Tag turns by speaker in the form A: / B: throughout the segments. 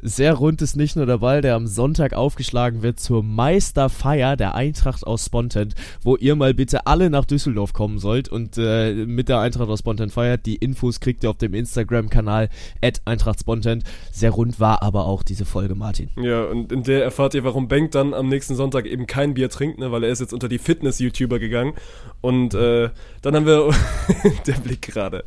A: Sehr rund ist nicht nur der Ball, der am Sonntag aufgeschlagen wird zur Meisterfeier der Eintracht aus Spontent, wo ihr mal bitte alle nach Düsseldorf kommen sollt und äh, mit der Eintracht aus Spontent feiert. Die Infos kriegt ihr auf dem Instagram-Kanal at Eintracht Spontent. Sehr rund war aber auch diese Folge, Martin.
B: Ja, und in der erfahrt ihr, warum Benk dann am nächsten Sonntag eben kein Bier trinkt, ne, weil er ist jetzt unter die Fitness-YouTuber gegangen. Und äh, dann haben wir, der Blick gerade,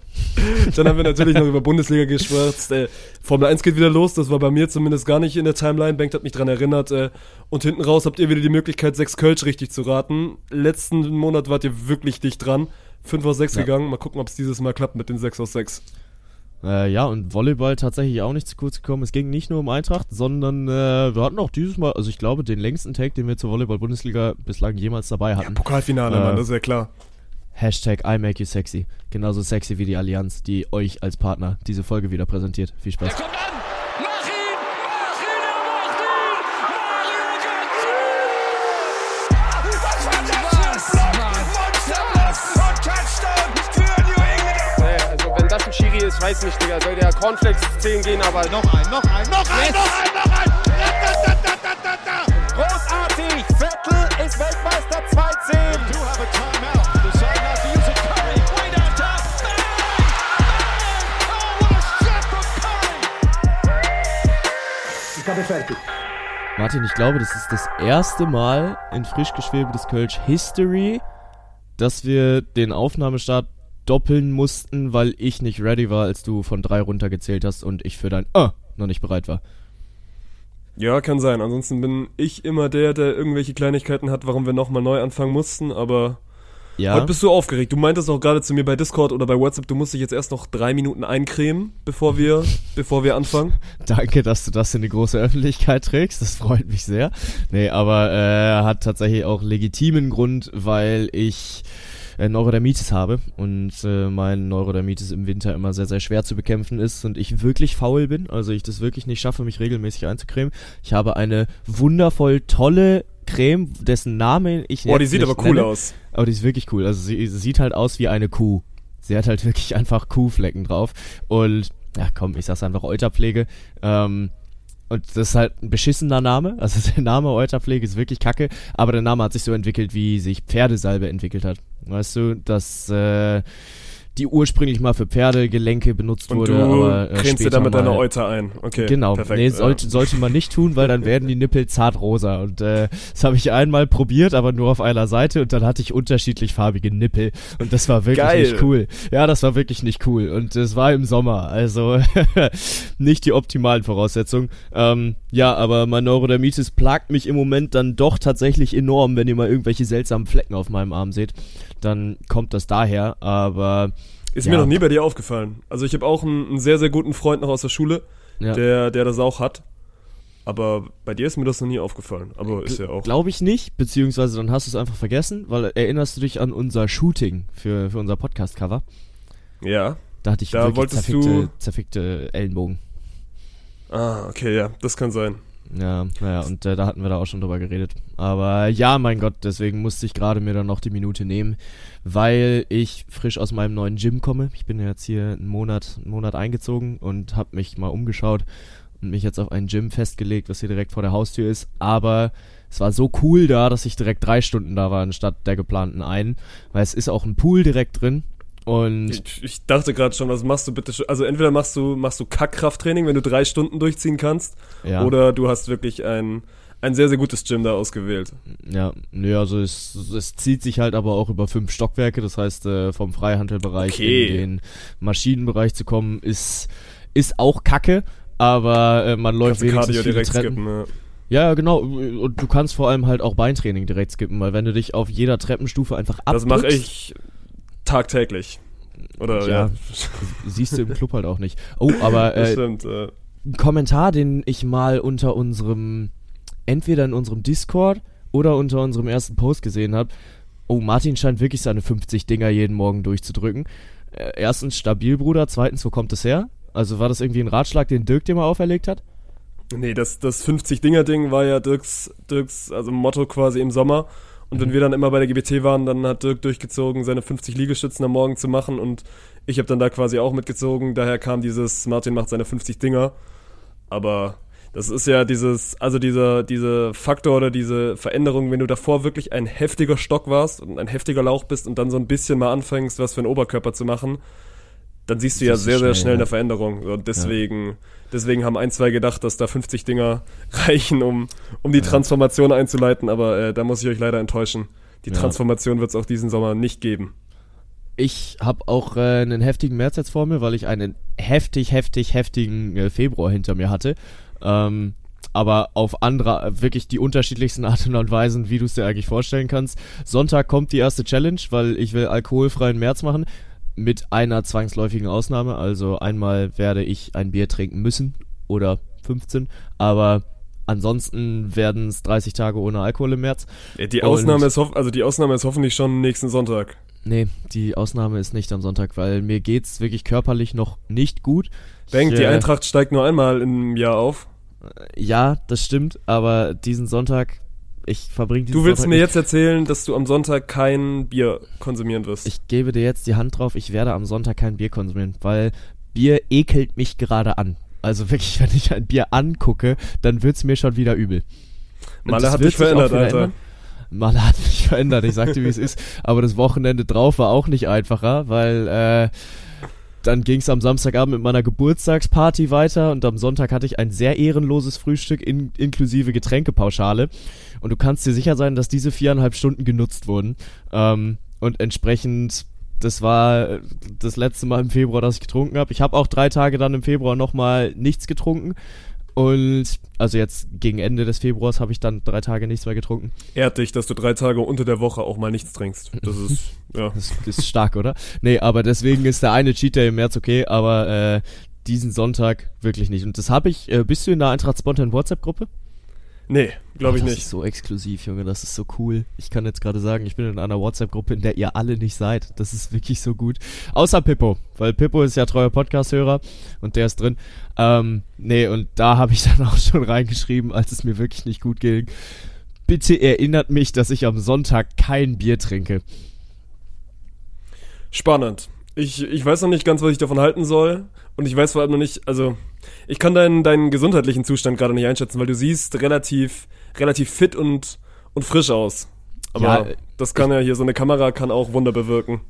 B: dann haben wir natürlich noch über Bundesliga geschwärzt. Äh, Formel 1 geht wieder los, das war bei mir zumindest gar nicht in der Timeline. Bengt hat mich dran erinnert. Äh, und hinten raus habt ihr wieder die Möglichkeit, 6 Kölsch richtig zu raten. Letzten Monat wart ihr wirklich dicht dran. 5 aus 6 ja. gegangen. Mal gucken, ob es dieses Mal klappt mit den 6 aus 6.
A: Äh, ja, und Volleyball tatsächlich auch nicht zu kurz gekommen. Es ging nicht nur um Eintracht, sondern äh, wir hatten auch dieses Mal, also ich glaube, den längsten Take, den wir zur Volleyball-Bundesliga bislang jemals dabei hatten. Ja,
B: Pokalfinale, äh, Mann, das ist ja klar.
A: Hashtag I make you sexy. Genauso sexy wie die Allianz, die euch als Partner diese Folge wieder präsentiert. Viel Spaß. Der kommt an!
C: Ist, weiß nicht, Digga. Soll der Cornflakes 10 gehen, aber...
D: Noch ein, noch ein, noch ein, noch ein, noch ein!
C: Großartig! Viertel ist Weltmeister 2-10!
A: Aufgabe fertig. Martin, ich glaube, das ist das erste Mal in frisch geschwebtes Kölsch History, dass wir den Aufnahmestart doppeln mussten, weil ich nicht ready war, als du von drei runtergezählt hast und ich für dein Ah noch nicht bereit war.
B: Ja, kann sein. Ansonsten bin ich immer der, der irgendwelche Kleinigkeiten hat, warum wir nochmal neu anfangen mussten, aber ja. Heute bist du aufgeregt. Du meintest auch gerade zu mir bei Discord oder bei WhatsApp, du musst dich jetzt erst noch drei Minuten eincremen, bevor wir, bevor wir anfangen.
A: Danke, dass du das in die große Öffentlichkeit trägst. Das freut mich sehr. Nee, aber äh, hat tatsächlich auch legitimen Grund, weil ich äh, Neurodermitis habe und äh, mein Neurodermitis im Winter immer sehr, sehr schwer zu bekämpfen ist und ich wirklich faul bin, also ich das wirklich nicht schaffe, mich regelmäßig einzucremen. Ich habe eine wundervoll tolle Creme, dessen Name ich
B: Boah, die sieht aber cool nenne, aus.
A: Aber die ist wirklich cool. Also sie, sie sieht halt aus wie eine Kuh. Sie hat halt wirklich einfach Kuhflecken drauf. Und, ja komm, ich sag's einfach Euterpflege. Ähm, und das ist halt ein beschissener Name. Also der Name Euterpflege ist wirklich kacke, aber der Name hat sich so entwickelt, wie sich Pferdesalbe entwickelt hat. Weißt du, dass äh, die ursprünglich mal für Pferdegelenke benutzt
B: und
A: wurde.
B: Du
A: aber
B: äh, cremst dir damit deine Euter ein. Okay.
A: Genau. Perfekt, nee, sollte, sollte man nicht tun, weil dann werden die Nippel zartrosa. Und äh, das habe ich einmal probiert, aber nur auf einer Seite und dann hatte ich unterschiedlich farbige Nippel. Und das war wirklich Geil. nicht cool. Ja, das war wirklich nicht cool. Und es war im Sommer. Also nicht die optimalen Voraussetzungen. Ähm, ja, aber mein Neurodermitis plagt mich im Moment dann doch tatsächlich enorm, wenn ihr mal irgendwelche seltsamen Flecken auf meinem Arm seht dann kommt das daher. Aber
B: ist ja. mir noch nie bei dir aufgefallen. Also ich habe auch einen, einen, sehr, sehr guten Freund noch aus der Schule, ja. der, der das auch hat. Aber bei dir ist mir das noch nie aufgefallen. Aber ist ja auch.
A: Glaube ich nicht, beziehungsweise dann hast du es einfach vergessen, weil erinnerst du dich an unser Shooting für, für unser Podcast-Cover?
B: Ja.
A: Da hatte ich
B: da wirklich
A: zerfickte, zerfickte Ellenbogen.
B: Ah, okay, ja, das kann sein.
A: Ja, naja, und äh, da hatten wir da auch schon drüber geredet. Aber ja, mein Gott, deswegen musste ich gerade mir dann noch die Minute nehmen, weil ich frisch aus meinem neuen Gym komme. Ich bin jetzt hier einen Monat, einen Monat eingezogen und habe mich mal umgeschaut und mich jetzt auf ein Gym festgelegt, was hier direkt vor der Haustür ist. Aber es war so cool da, dass ich direkt drei Stunden da war, anstatt der geplanten einen, weil es ist auch ein Pool direkt drin und
B: ich, ich dachte gerade schon, was machst du bitte? Also entweder machst du machst du Kackkrafttraining, wenn du drei Stunden durchziehen kannst, ja. oder du hast wirklich ein ein sehr sehr gutes Gym da ausgewählt.
A: Ja, nö, also es, es zieht sich halt aber auch über fünf Stockwerke. Das heißt, äh, vom Freihandelbereich okay. in den Maschinenbereich zu kommen, ist ist auch Kacke, aber äh, man läuft
B: Kannst
A: wenigstens
B: Cardio direkt
A: Treppen.
B: skippen, ja.
A: Ja, genau. Und du kannst vor allem halt auch Beintraining direkt skippen, weil wenn du dich auf jeder Treppenstufe einfach
B: abdrückst. Das mache ich tagtäglich. Oder ja. ja.
A: Siehst du im Club halt auch nicht. Oh, aber äh,
B: stimmt, äh.
A: ein Kommentar, den ich mal unter unserem, entweder in unserem Discord oder unter unserem ersten Post gesehen habe. Oh, Martin scheint wirklich seine 50 Dinger jeden Morgen durchzudrücken. Äh, erstens stabil, Bruder. Zweitens, wo kommt es her? Also war das irgendwie ein Ratschlag, den Dirk dir mal auferlegt hat?
B: Nee, das, das 50-Dinger-Ding war ja Dirks, Dirks, also Motto quasi im Sommer. Und wenn wir dann immer bei der GBT waren, dann hat Dirk durchgezogen, seine 50 Liegestützen am Morgen zu machen und ich habe dann da quasi auch mitgezogen. Daher kam dieses Martin macht seine 50 Dinger. Aber Das ist ja dieses, also dieser, diese Faktor oder diese Veränderung, wenn du davor wirklich ein heftiger Stock warst und ein heftiger Lauch bist und dann so ein bisschen mal anfängst, was für einen Oberkörper zu machen, dann siehst du ja sehr, schnell, sehr schnell ja. eine Veränderung. Und deswegen, ja. deswegen haben ein, zwei gedacht, dass da 50 Dinger reichen, um, um die ja. Transformation einzuleiten, aber äh, da muss ich euch leider enttäuschen. Die Transformation wird es auch diesen Sommer nicht geben.
A: Ich habe auch äh, einen heftigen März jetzt vor mir, weil ich einen heftig, heftig, heftigen äh, Februar hinter mir hatte. Ähm, aber auf andere, wirklich die unterschiedlichsten Arten und Weisen, wie du es dir eigentlich vorstellen kannst. Sonntag kommt die erste Challenge, weil ich will alkoholfreien März machen. Mit einer zwangsläufigen Ausnahme. Also einmal werde ich ein Bier trinken müssen oder 15, aber ansonsten werden es 30 Tage ohne Alkohol im März.
B: Die Ausnahme ist also die Ausnahme ist hoffentlich schon nächsten Sonntag.
A: Nee, die Ausnahme ist nicht am Sonntag, weil mir geht's wirklich körperlich noch nicht gut.
B: Bank, die äh, Eintracht steigt nur einmal im Jahr auf.
A: Ja, das stimmt, aber diesen Sonntag, ich verbringe
B: Du willst
A: Sonntag
B: mir jetzt erzählen, dass du am Sonntag kein Bier konsumieren wirst.
A: Ich gebe dir jetzt die Hand drauf, ich werde am Sonntag kein Bier konsumieren, weil Bier ekelt mich gerade an. Also wirklich, wenn ich ein Bier angucke, dann wird's mir schon wieder übel.
B: Malle hat dich verändert, Alter. Ändern.
A: Malle hat mich verändert, ich sagte, wie es ist. Aber das Wochenende drauf war auch nicht einfacher, weil äh, dann ging es am Samstagabend mit meiner Geburtstagsparty weiter und am Sonntag hatte ich ein sehr ehrenloses Frühstück in, inklusive Getränkepauschale. Und du kannst dir sicher sein, dass diese viereinhalb Stunden genutzt wurden. Ähm, und entsprechend, das war das letzte Mal im Februar, dass ich getrunken habe. Ich habe auch drei Tage dann im Februar nochmal nichts getrunken. Und also jetzt gegen Ende des Februars habe ich dann drei Tage nichts mehr getrunken.
B: Ehrt dich, dass du drei Tage unter der Woche auch mal nichts trinkst. Das ist, ja.
A: Das ist stark, oder? Nee, aber deswegen ist der eine Cheat Day im März okay, aber äh, diesen Sonntag wirklich nicht. Und das habe ich, äh, bist du in der Eintracht Spontan WhatsApp-Gruppe?
B: Nee, glaube ich
A: das
B: nicht.
A: Das ist so exklusiv, Junge, das ist so cool. Ich kann jetzt gerade sagen, ich bin in einer WhatsApp-Gruppe, in der ihr alle nicht seid. Das ist wirklich so gut. Außer Pippo, weil Pippo ist ja treuer Podcast-Hörer und der ist drin. Ähm, nee, und da habe ich dann auch schon reingeschrieben, als es mir wirklich nicht gut ging. Bitte erinnert mich, dass ich am Sonntag kein Bier trinke.
B: Spannend. Ich, ich weiß noch nicht ganz, was ich davon halten soll. Und ich weiß vor allem noch nicht, also ich kann deinen, deinen gesundheitlichen Zustand gerade nicht einschätzen, weil du siehst relativ, relativ fit und, und frisch aus. Aber ja, das kann ja hier, so eine Kamera kann auch Wunder bewirken.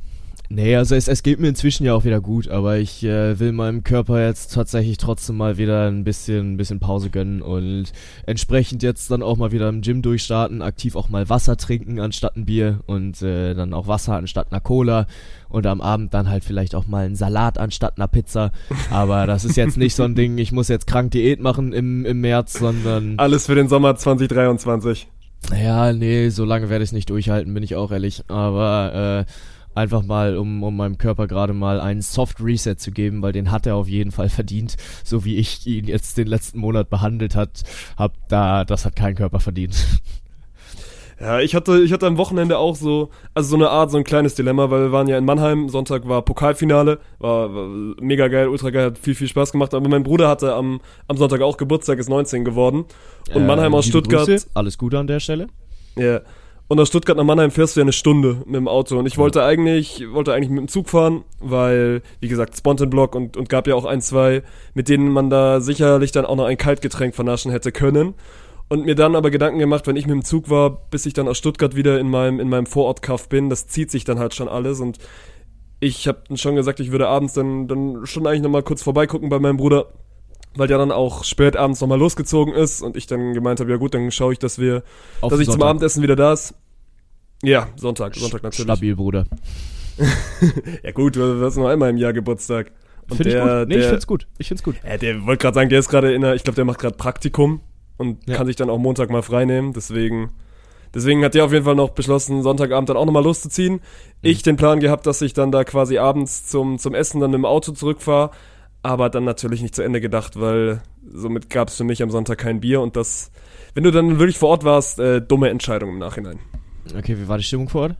A: Nee, also es, es geht mir inzwischen ja auch wieder gut, aber ich äh, will meinem Körper jetzt tatsächlich trotzdem mal wieder ein bisschen, ein bisschen Pause gönnen und entsprechend jetzt dann auch mal wieder im Gym durchstarten, aktiv auch mal Wasser trinken anstatt ein Bier und äh, dann auch Wasser anstatt einer Cola und am Abend dann halt vielleicht auch mal einen Salat anstatt einer Pizza. Aber das ist jetzt nicht so ein Ding, ich muss jetzt krank Diät machen im, im März, sondern...
B: Alles für den Sommer 2023.
A: Ja, nee, so lange werde ich es nicht durchhalten, bin ich auch ehrlich. Aber äh, Einfach mal, um, um meinem Körper gerade mal einen Soft Reset zu geben, weil den hat er auf jeden Fall verdient. So wie ich ihn jetzt den letzten Monat behandelt hat, hab da, das hat kein Körper verdient.
B: Ja, ich hatte, ich hatte am Wochenende auch so, also so eine Art, so ein kleines Dilemma, weil wir waren ja in Mannheim, Sonntag war Pokalfinale, war, war mega geil, ultra geil, hat viel, viel Spaß gemacht, aber mein Bruder hatte am, am Sonntag auch Geburtstag, ist 19 geworden. Und äh, Mannheim aus Stuttgart. Grüße.
A: Alles Gute an der Stelle.
B: Ja. Und aus Stuttgart nach Mannheim fährst du ja eine Stunde mit dem Auto. Und ich wollte eigentlich, wollte eigentlich mit dem Zug fahren, weil, wie gesagt, Spontan-Block und, und gab ja auch ein, zwei, mit denen man da sicherlich dann auch noch ein Kaltgetränk vernaschen hätte können. Und mir dann aber Gedanken gemacht, wenn ich mit dem Zug war, bis ich dann aus Stuttgart wieder in meinem, in meinem Vorortkaff bin, das zieht sich dann halt schon alles. Und ich habe schon gesagt, ich würde abends dann, dann schon eigentlich nochmal kurz vorbeigucken bei meinem Bruder weil der dann auch spät abends nochmal losgezogen ist und ich dann gemeint habe, ja gut, dann schaue ich, dass wir, Auf dass ich Sonntag. zum Abendessen wieder da ist. Ja, Sonntag, Sonntag natürlich.
A: Stabil, Bruder.
B: ja gut, du hast nur einmal im Jahr Geburtstag.
A: Finde ich gut. Nee, der, ich find's gut. Ich find's gut.
B: Ja, der wollte gerade sagen, der ist gerade in der, ich glaube, der macht gerade Praktikum und ja. kann sich dann auch Montag mal freinehmen. Deswegen, deswegen hat der auf jeden Fall noch beschlossen, Sonntagabend dann auch nochmal loszuziehen. Mhm. Ich den Plan gehabt, dass ich dann da quasi abends zum, zum Essen dann im Auto zurückfahre, aber dann natürlich nicht zu Ende gedacht, weil somit gab es für mich am Sonntag kein Bier und das, wenn du dann wirklich vor Ort warst, äh, dumme Entscheidung im Nachhinein.
A: Okay, wie war die Stimmung vor Ort?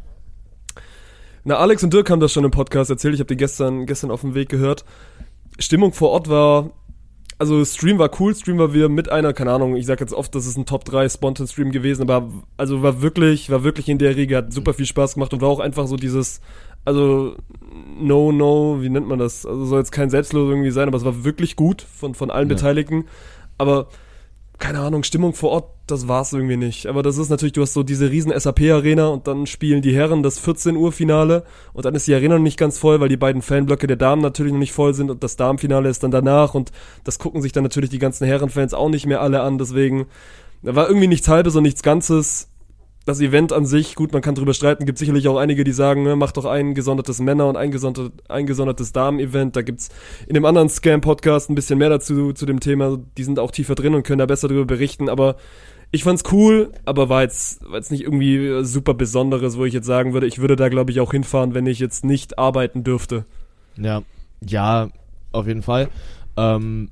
B: Na, Alex und Dirk haben das schon im Podcast erzählt. Ich habe die gestern, gestern auf dem Weg gehört. Stimmung vor Ort war, also Stream war cool. Stream war wieder mit einer, keine Ahnung, ich sag jetzt oft, das ist ein Top 3 Spontan Stream gewesen, aber also war wirklich, war wirklich in der Riege, hat super viel Spaß gemacht und war auch einfach so dieses, also no, no, wie nennt man das? Also soll jetzt kein Selbstlos irgendwie sein, aber es war wirklich gut von, von allen ja. Beteiligten. Aber keine Ahnung, Stimmung vor Ort, das war's irgendwie nicht. Aber das ist natürlich, du hast so diese riesen SAP-Arena und dann spielen die Herren das 14 Uhr Finale und dann ist die Arena noch nicht ganz voll, weil die beiden Fanblöcke der Damen natürlich noch nicht voll sind und das Damenfinale ist dann danach und das gucken sich dann natürlich die ganzen Herrenfans auch nicht mehr alle an, deswegen da war irgendwie nichts halbes und nichts Ganzes das Event an sich, gut, man kann drüber streiten, gibt sicherlich auch einige, die sagen, ne, mach doch ein gesondertes Männer- und ein, gesonder, ein gesondertes Damen-Event. Da gibt's in dem anderen Scam-Podcast ein bisschen mehr dazu, zu dem Thema. Die sind auch tiefer drin und können da besser drüber berichten, aber ich fand's cool, aber war jetzt, war jetzt nicht irgendwie super Besonderes, wo ich jetzt sagen würde, ich würde da glaube ich auch hinfahren, wenn ich jetzt nicht arbeiten dürfte.
A: Ja, ja, auf jeden Fall. Ähm,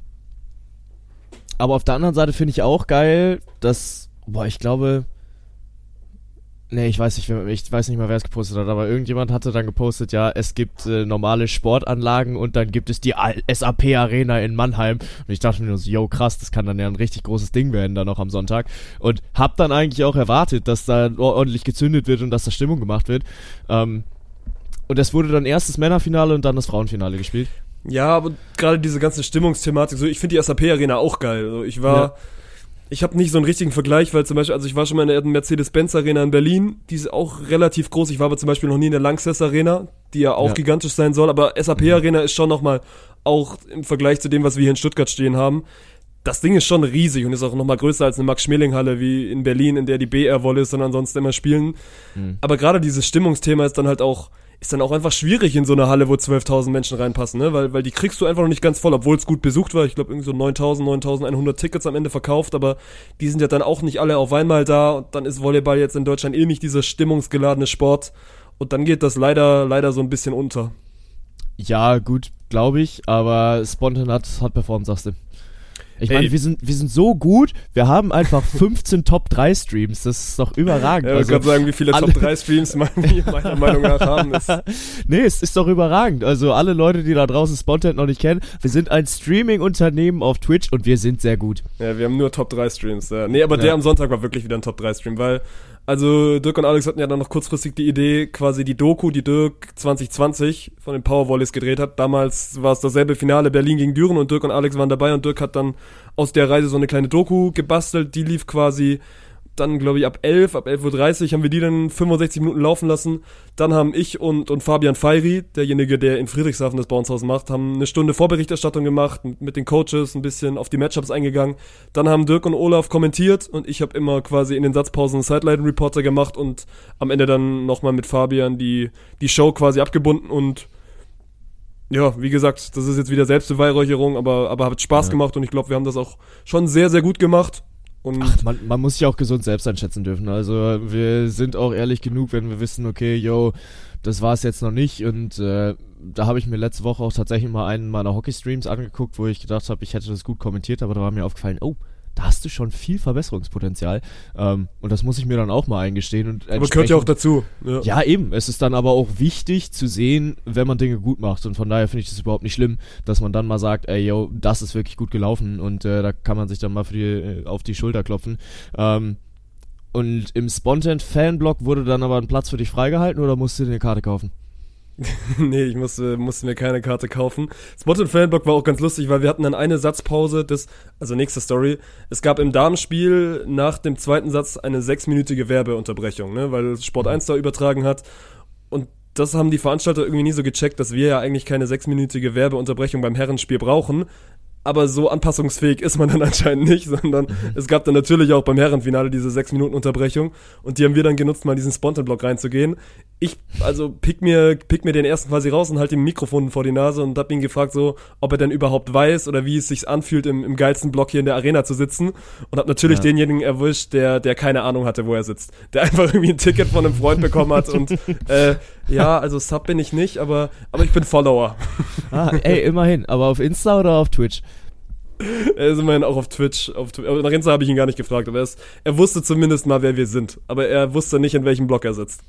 A: aber auf der anderen Seite finde ich auch geil, dass, boah, ich glaube, Nee, ich weiß nicht, ich weiß nicht mal, wer es gepostet hat, aber irgendjemand hatte dann gepostet, ja, es gibt äh, normale Sportanlagen und dann gibt es die SAP Arena in Mannheim. Und ich dachte mir nur so, yo, krass, das kann dann ja ein richtig großes Ding werden dann noch am Sonntag. Und hab dann eigentlich auch erwartet, dass da ordentlich gezündet wird und dass da Stimmung gemacht wird. Ähm, und es wurde dann erst das Männerfinale und dann das Frauenfinale gespielt.
B: Ja, aber gerade diese ganze Stimmungsthematik, so ich finde die SAP Arena auch geil. Also ich war. Ja ich habe nicht so einen richtigen Vergleich, weil zum Beispiel, also ich war schon mal in der Mercedes-Benz Arena in Berlin, die ist auch relativ groß. Ich war aber zum Beispiel noch nie in der Lanxess Arena, die ja auch ja. gigantisch sein soll, aber SAP mhm. Arena ist schon nochmal, auch im Vergleich zu dem, was wir hier in Stuttgart stehen haben, das Ding ist schon riesig und ist auch nochmal größer als eine Max-Schmeling-Halle wie in Berlin, in der die BR-Wolle ist und ansonsten immer spielen. Mhm. Aber gerade dieses Stimmungsthema ist dann halt auch, ist dann auch einfach schwierig in so einer Halle, wo 12.000 Menschen reinpassen, ne? Weil, weil die kriegst du einfach noch nicht ganz voll, obwohl es gut besucht war. Ich glaube, irgendwie so 9.000, 9.100 Tickets am Ende verkauft, aber die sind ja dann auch nicht alle auf einmal da und dann ist Volleyball jetzt in Deutschland eh nicht dieser stimmungsgeladene Sport und dann geht das leider, leider so ein bisschen unter.
A: Ja, gut, glaube ich, aber Spontan hat, hat performt, sagst du. Ich meine, wir sind, wir sind so gut, wir haben einfach 15 Top 3 Streams. Das ist doch überragend.
B: Ja, also, ich kann sagen, wie viele Top 3 Streams wir meiner Meinung nach haben. Ist.
A: nee, es ist doch überragend. Also alle Leute, die da draußen Spontan noch nicht kennen, wir sind ein Streaming-Unternehmen auf Twitch und wir sind sehr gut.
B: Ja, wir haben nur Top 3 Streams. Ja. Nee, aber ja. der am Sonntag war wirklich wieder ein Top 3 Stream, weil also Dirk und Alex hatten ja dann noch kurzfristig die Idee, quasi die Doku, die Dirk 2020 von den Powervolleys gedreht hat. Damals war es dasselbe Finale Berlin gegen Düren und Dirk und Alex waren dabei und Dirk hat dann aus der Reise so eine kleine Doku gebastelt. Die lief quasi dann, glaube ich, ab 11, ab 11.30 Uhr haben wir die dann 65 Minuten laufen lassen. Dann haben ich und, und Fabian Feiry, derjenige, der in Friedrichshafen das Bouncehaus macht, haben eine Stunde Vorberichterstattung gemacht, mit den Coaches ein bisschen auf die Matchups eingegangen. Dann haben Dirk und Olaf kommentiert und ich habe immer quasi in den Satzpausen Sideline-Reporter gemacht und am Ende dann nochmal mit Fabian die, die Show quasi abgebunden und ja, wie gesagt, das ist jetzt wieder Selbstbeweihräucherung, aber, aber hat Spaß ja. gemacht und ich glaube, wir haben das auch schon sehr, sehr gut gemacht. Und
A: Ach, man, man muss sich auch gesund selbst einschätzen dürfen. Also wir sind auch ehrlich genug, wenn wir wissen, okay, yo, das war es jetzt noch nicht. Und äh, da habe ich mir letzte Woche auch tatsächlich mal einen meiner Hockey-Streams angeguckt, wo ich gedacht habe, ich hätte das gut kommentiert, aber da war mir aufgefallen, oh, da hast du schon viel Verbesserungspotenzial. Ähm, und das muss ich mir dann auch mal eingestehen. Und
B: aber gehört ja auch dazu.
A: Ja. ja. eben. Es ist dann aber auch wichtig zu sehen, wenn man Dinge gut macht. Und von daher finde ich das überhaupt nicht schlimm, dass man dann mal sagt, ey, yo, das ist wirklich gut gelaufen. Und äh, da kann man sich dann mal die, äh, auf die Schulter klopfen. Ähm, und im Spontan Fanblock wurde dann aber ein Platz für dich freigehalten oder musst du dir eine Karte kaufen?
B: nee, ich musste, musste mir keine Karte kaufen. Spot und Fanblock war auch ganz lustig, weil wir hatten dann eine Satzpause des, also nächste Story. Es gab im Damenspiel nach dem zweiten Satz eine sechsminütige Werbeunterbrechung, ne, weil Sport 1 da übertragen hat. Und das haben die Veranstalter irgendwie nie so gecheckt, dass wir ja eigentlich keine sechsminütige Werbeunterbrechung beim Herrenspiel brauchen aber so anpassungsfähig ist man dann anscheinend nicht, sondern mhm. es gab dann natürlich auch beim Herrenfinale diese sechs Minuten Unterbrechung und die haben wir dann genutzt, mal diesen Spontan-Block reinzugehen. Ich, also pick mir, pick mir den ersten quasi raus und halt ihm Mikrofon vor die Nase und hab ihn gefragt so, ob er denn überhaupt weiß oder wie es sich anfühlt, im, im geilsten Block hier in der Arena zu sitzen und hab natürlich ja. denjenigen erwischt, der, der keine Ahnung hatte, wo er sitzt. Der einfach irgendwie ein Ticket von einem Freund bekommen hat und äh, ja, also Sub bin ich nicht, aber, aber ich bin Follower.
A: Ah, ey, immerhin. Aber auf Insta oder auf Twitch?
B: Er ist immerhin auch auf Twitch. Auf nach Insta habe ich ihn gar nicht gefragt, aber er, ist, er wusste zumindest mal, wer wir sind. Aber er wusste nicht, in welchem Block er sitzt.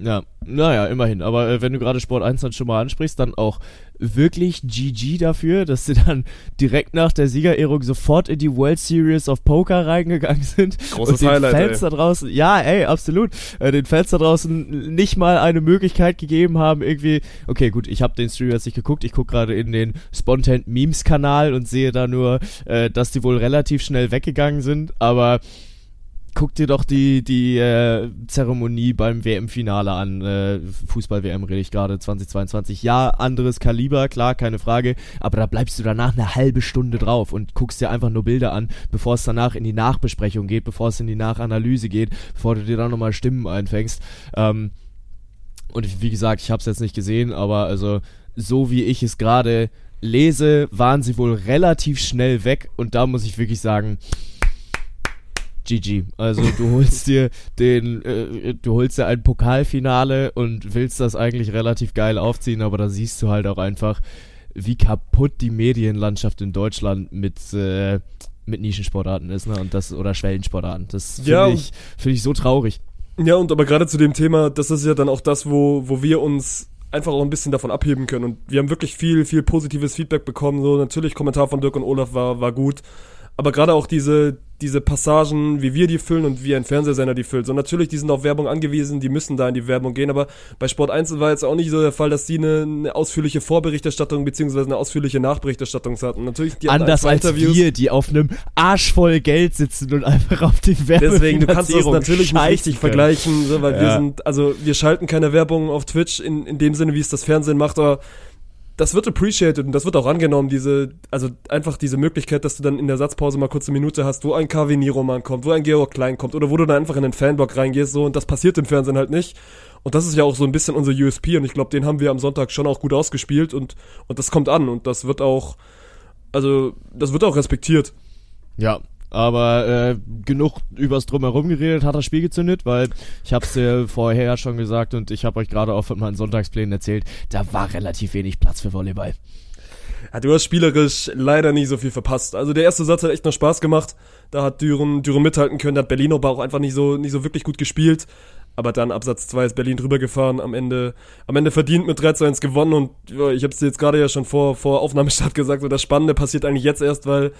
A: Ja, naja, immerhin. Aber äh, wenn du gerade Sport 1 dann schon mal ansprichst, dann auch wirklich GG dafür, dass sie dann direkt nach der Siegerehrung sofort in die World Series of Poker reingegangen sind.
B: Großes
A: und den
B: Highlight,
A: Fans
B: ey.
A: da draußen, ja, ey, absolut, äh, den Fans da draußen nicht mal eine Möglichkeit gegeben haben, irgendwie, okay, gut, ich habe den Stream jetzt nicht geguckt, ich gucke gerade in den Spontan Memes Kanal und sehe da nur, äh, dass die wohl relativ schnell weggegangen sind, aber guck dir doch die, die äh, Zeremonie beim WM-Finale an. Äh, Fußball-WM rede ich gerade, 2022. Ja, anderes Kaliber, klar, keine Frage. Aber da bleibst du danach eine halbe Stunde drauf und guckst dir einfach nur Bilder an, bevor es danach in die Nachbesprechung geht, bevor es in die Nachanalyse geht, bevor du dir dann nochmal Stimmen einfängst. Ähm, und wie gesagt, ich habe es jetzt nicht gesehen, aber also so wie ich es gerade lese, waren sie wohl relativ schnell weg. Und da muss ich wirklich sagen, GG. Also du holst dir den, äh, du holst dir ein Pokalfinale und willst das eigentlich relativ geil aufziehen, aber da siehst du halt auch einfach, wie kaputt die Medienlandschaft in Deutschland mit äh, mit Nischensportarten ist, ne? Und das oder Schwellensportarten. Das finde
B: Ja,
A: ich finde ich so traurig.
B: Ja, und aber gerade zu dem Thema, das ist ja dann auch das, wo, wo wir uns einfach auch ein bisschen davon abheben können. Und wir haben wirklich viel, viel positives Feedback bekommen. So, natürlich, Kommentar von Dirk und Olaf war, war gut. Aber gerade auch diese, diese Passagen, wie wir die füllen und wie ein Fernsehsender die füllt. So, natürlich, die sind auf Werbung angewiesen, die müssen da in die Werbung gehen. Aber bei Sport 1 war jetzt auch nicht so der Fall, dass die eine, eine ausführliche Vorberichterstattung beziehungsweise eine ausführliche Nachberichterstattung hatten. Natürlich, die
A: Anders als
B: Interviews.
A: wir, die auf einem Arsch voll Geld sitzen und einfach auf die Werbung
B: Deswegen, du kannst es natürlich nicht richtig
A: können.
B: vergleichen, so, weil wir
A: Ja.
B: sind, also wir schalten keine Werbung auf Twitch in, in dem Sinne, wie es das Fernsehen macht, aber das wird appreciated und das wird auch angenommen, diese, also einfach diese Möglichkeit, dass du dann in der Satzpause mal kurz eine Minute hast, wo ein KW Nieroman kommt, wo ein Georg Klein kommt oder wo du dann einfach in den Fanblock reingehst, so, und das passiert im Fernsehen halt nicht. Und das ist ja auch so ein bisschen unser USP und ich glaube, den haben wir am Sonntag schon auch gut ausgespielt und, und das kommt an und das wird auch, also, das wird auch respektiert.
A: Ja, aber äh, genug übers Drumherum geredet, hat das Spiel gezündet, weil ich hab's dir vorher schon gesagt und ich habe euch gerade auch von meinen Sonntagsplänen erzählt, da war relativ wenig Platz für Volleyball.
B: Ja, du hast spielerisch leider nicht so viel verpasst. Also der erste Satz hat echt noch Spaß gemacht. Da hat Düren, Düren mithalten können, da hat Berlin aber auch einfach nicht so, nicht so wirklich gut gespielt. Aber dann Absatz 2 ist Berlin drüber gefahren, am Ende, am Ende verdient mit 3 zu 1 gewonnen und ja, ich habe es dir jetzt gerade ja schon vor, vor Aufnahmestart gesagt, so das Spannende passiert eigentlich jetzt erst, weil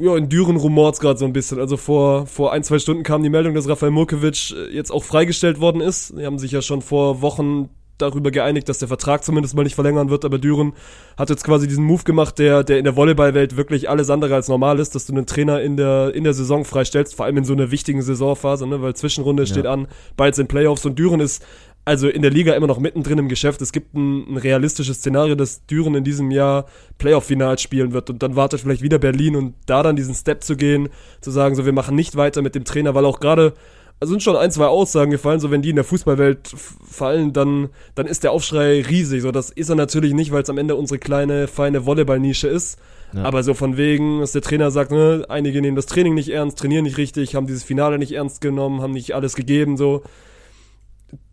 B: ja, in Düren rumort's gerade so ein bisschen. Also vor, vor ein, zwei Stunden kam die Meldung, dass Rafael Murkovic äh, jetzt auch freigestellt worden ist. Die haben sich ja schon vor Wochen darüber geeinigt, dass der Vertrag zumindest mal nicht verlängern wird, aber Düren hat jetzt quasi diesen Move gemacht, der, der in der Volleyballwelt wirklich alles andere als normal ist, dass du einen Trainer in der, in der Saison freistellst, vor allem in so einer wichtigen Saisonphase, ne, weil Zwischenrunde steht an, bald sind Playoffs. Und Düren ist also in der Liga immer noch mittendrin im Geschäft. Es gibt ein, ein realistisches Szenario, dass Düren in diesem Jahr Playoff-Finals spielen wird und dann wartet vielleicht wieder Berlin und da dann diesen Step zu gehen, zu sagen, so wir machen nicht weiter mit dem Trainer, weil auch gerade also sind schon ein, zwei Aussagen gefallen, so wenn die in der Fußballwelt fallen, dann, dann ist der Aufschrei riesig. So, das ist er natürlich nicht, weil es am Ende unsere kleine, feine Volleyball-Nische ist.
A: Ja.
B: Aber so von wegen, dass der Trainer sagt, ne, einige nehmen das Training nicht ernst, trainieren nicht richtig, haben dieses Finale nicht ernst genommen, haben nicht alles gegeben, so.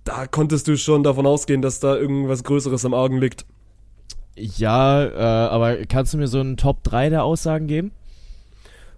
B: Da konntest du schon davon ausgehen, dass da irgendwas Größeres am Argen liegt.
A: Ja, äh, aber kannst du mir so einen Top 3 der Aussagen geben?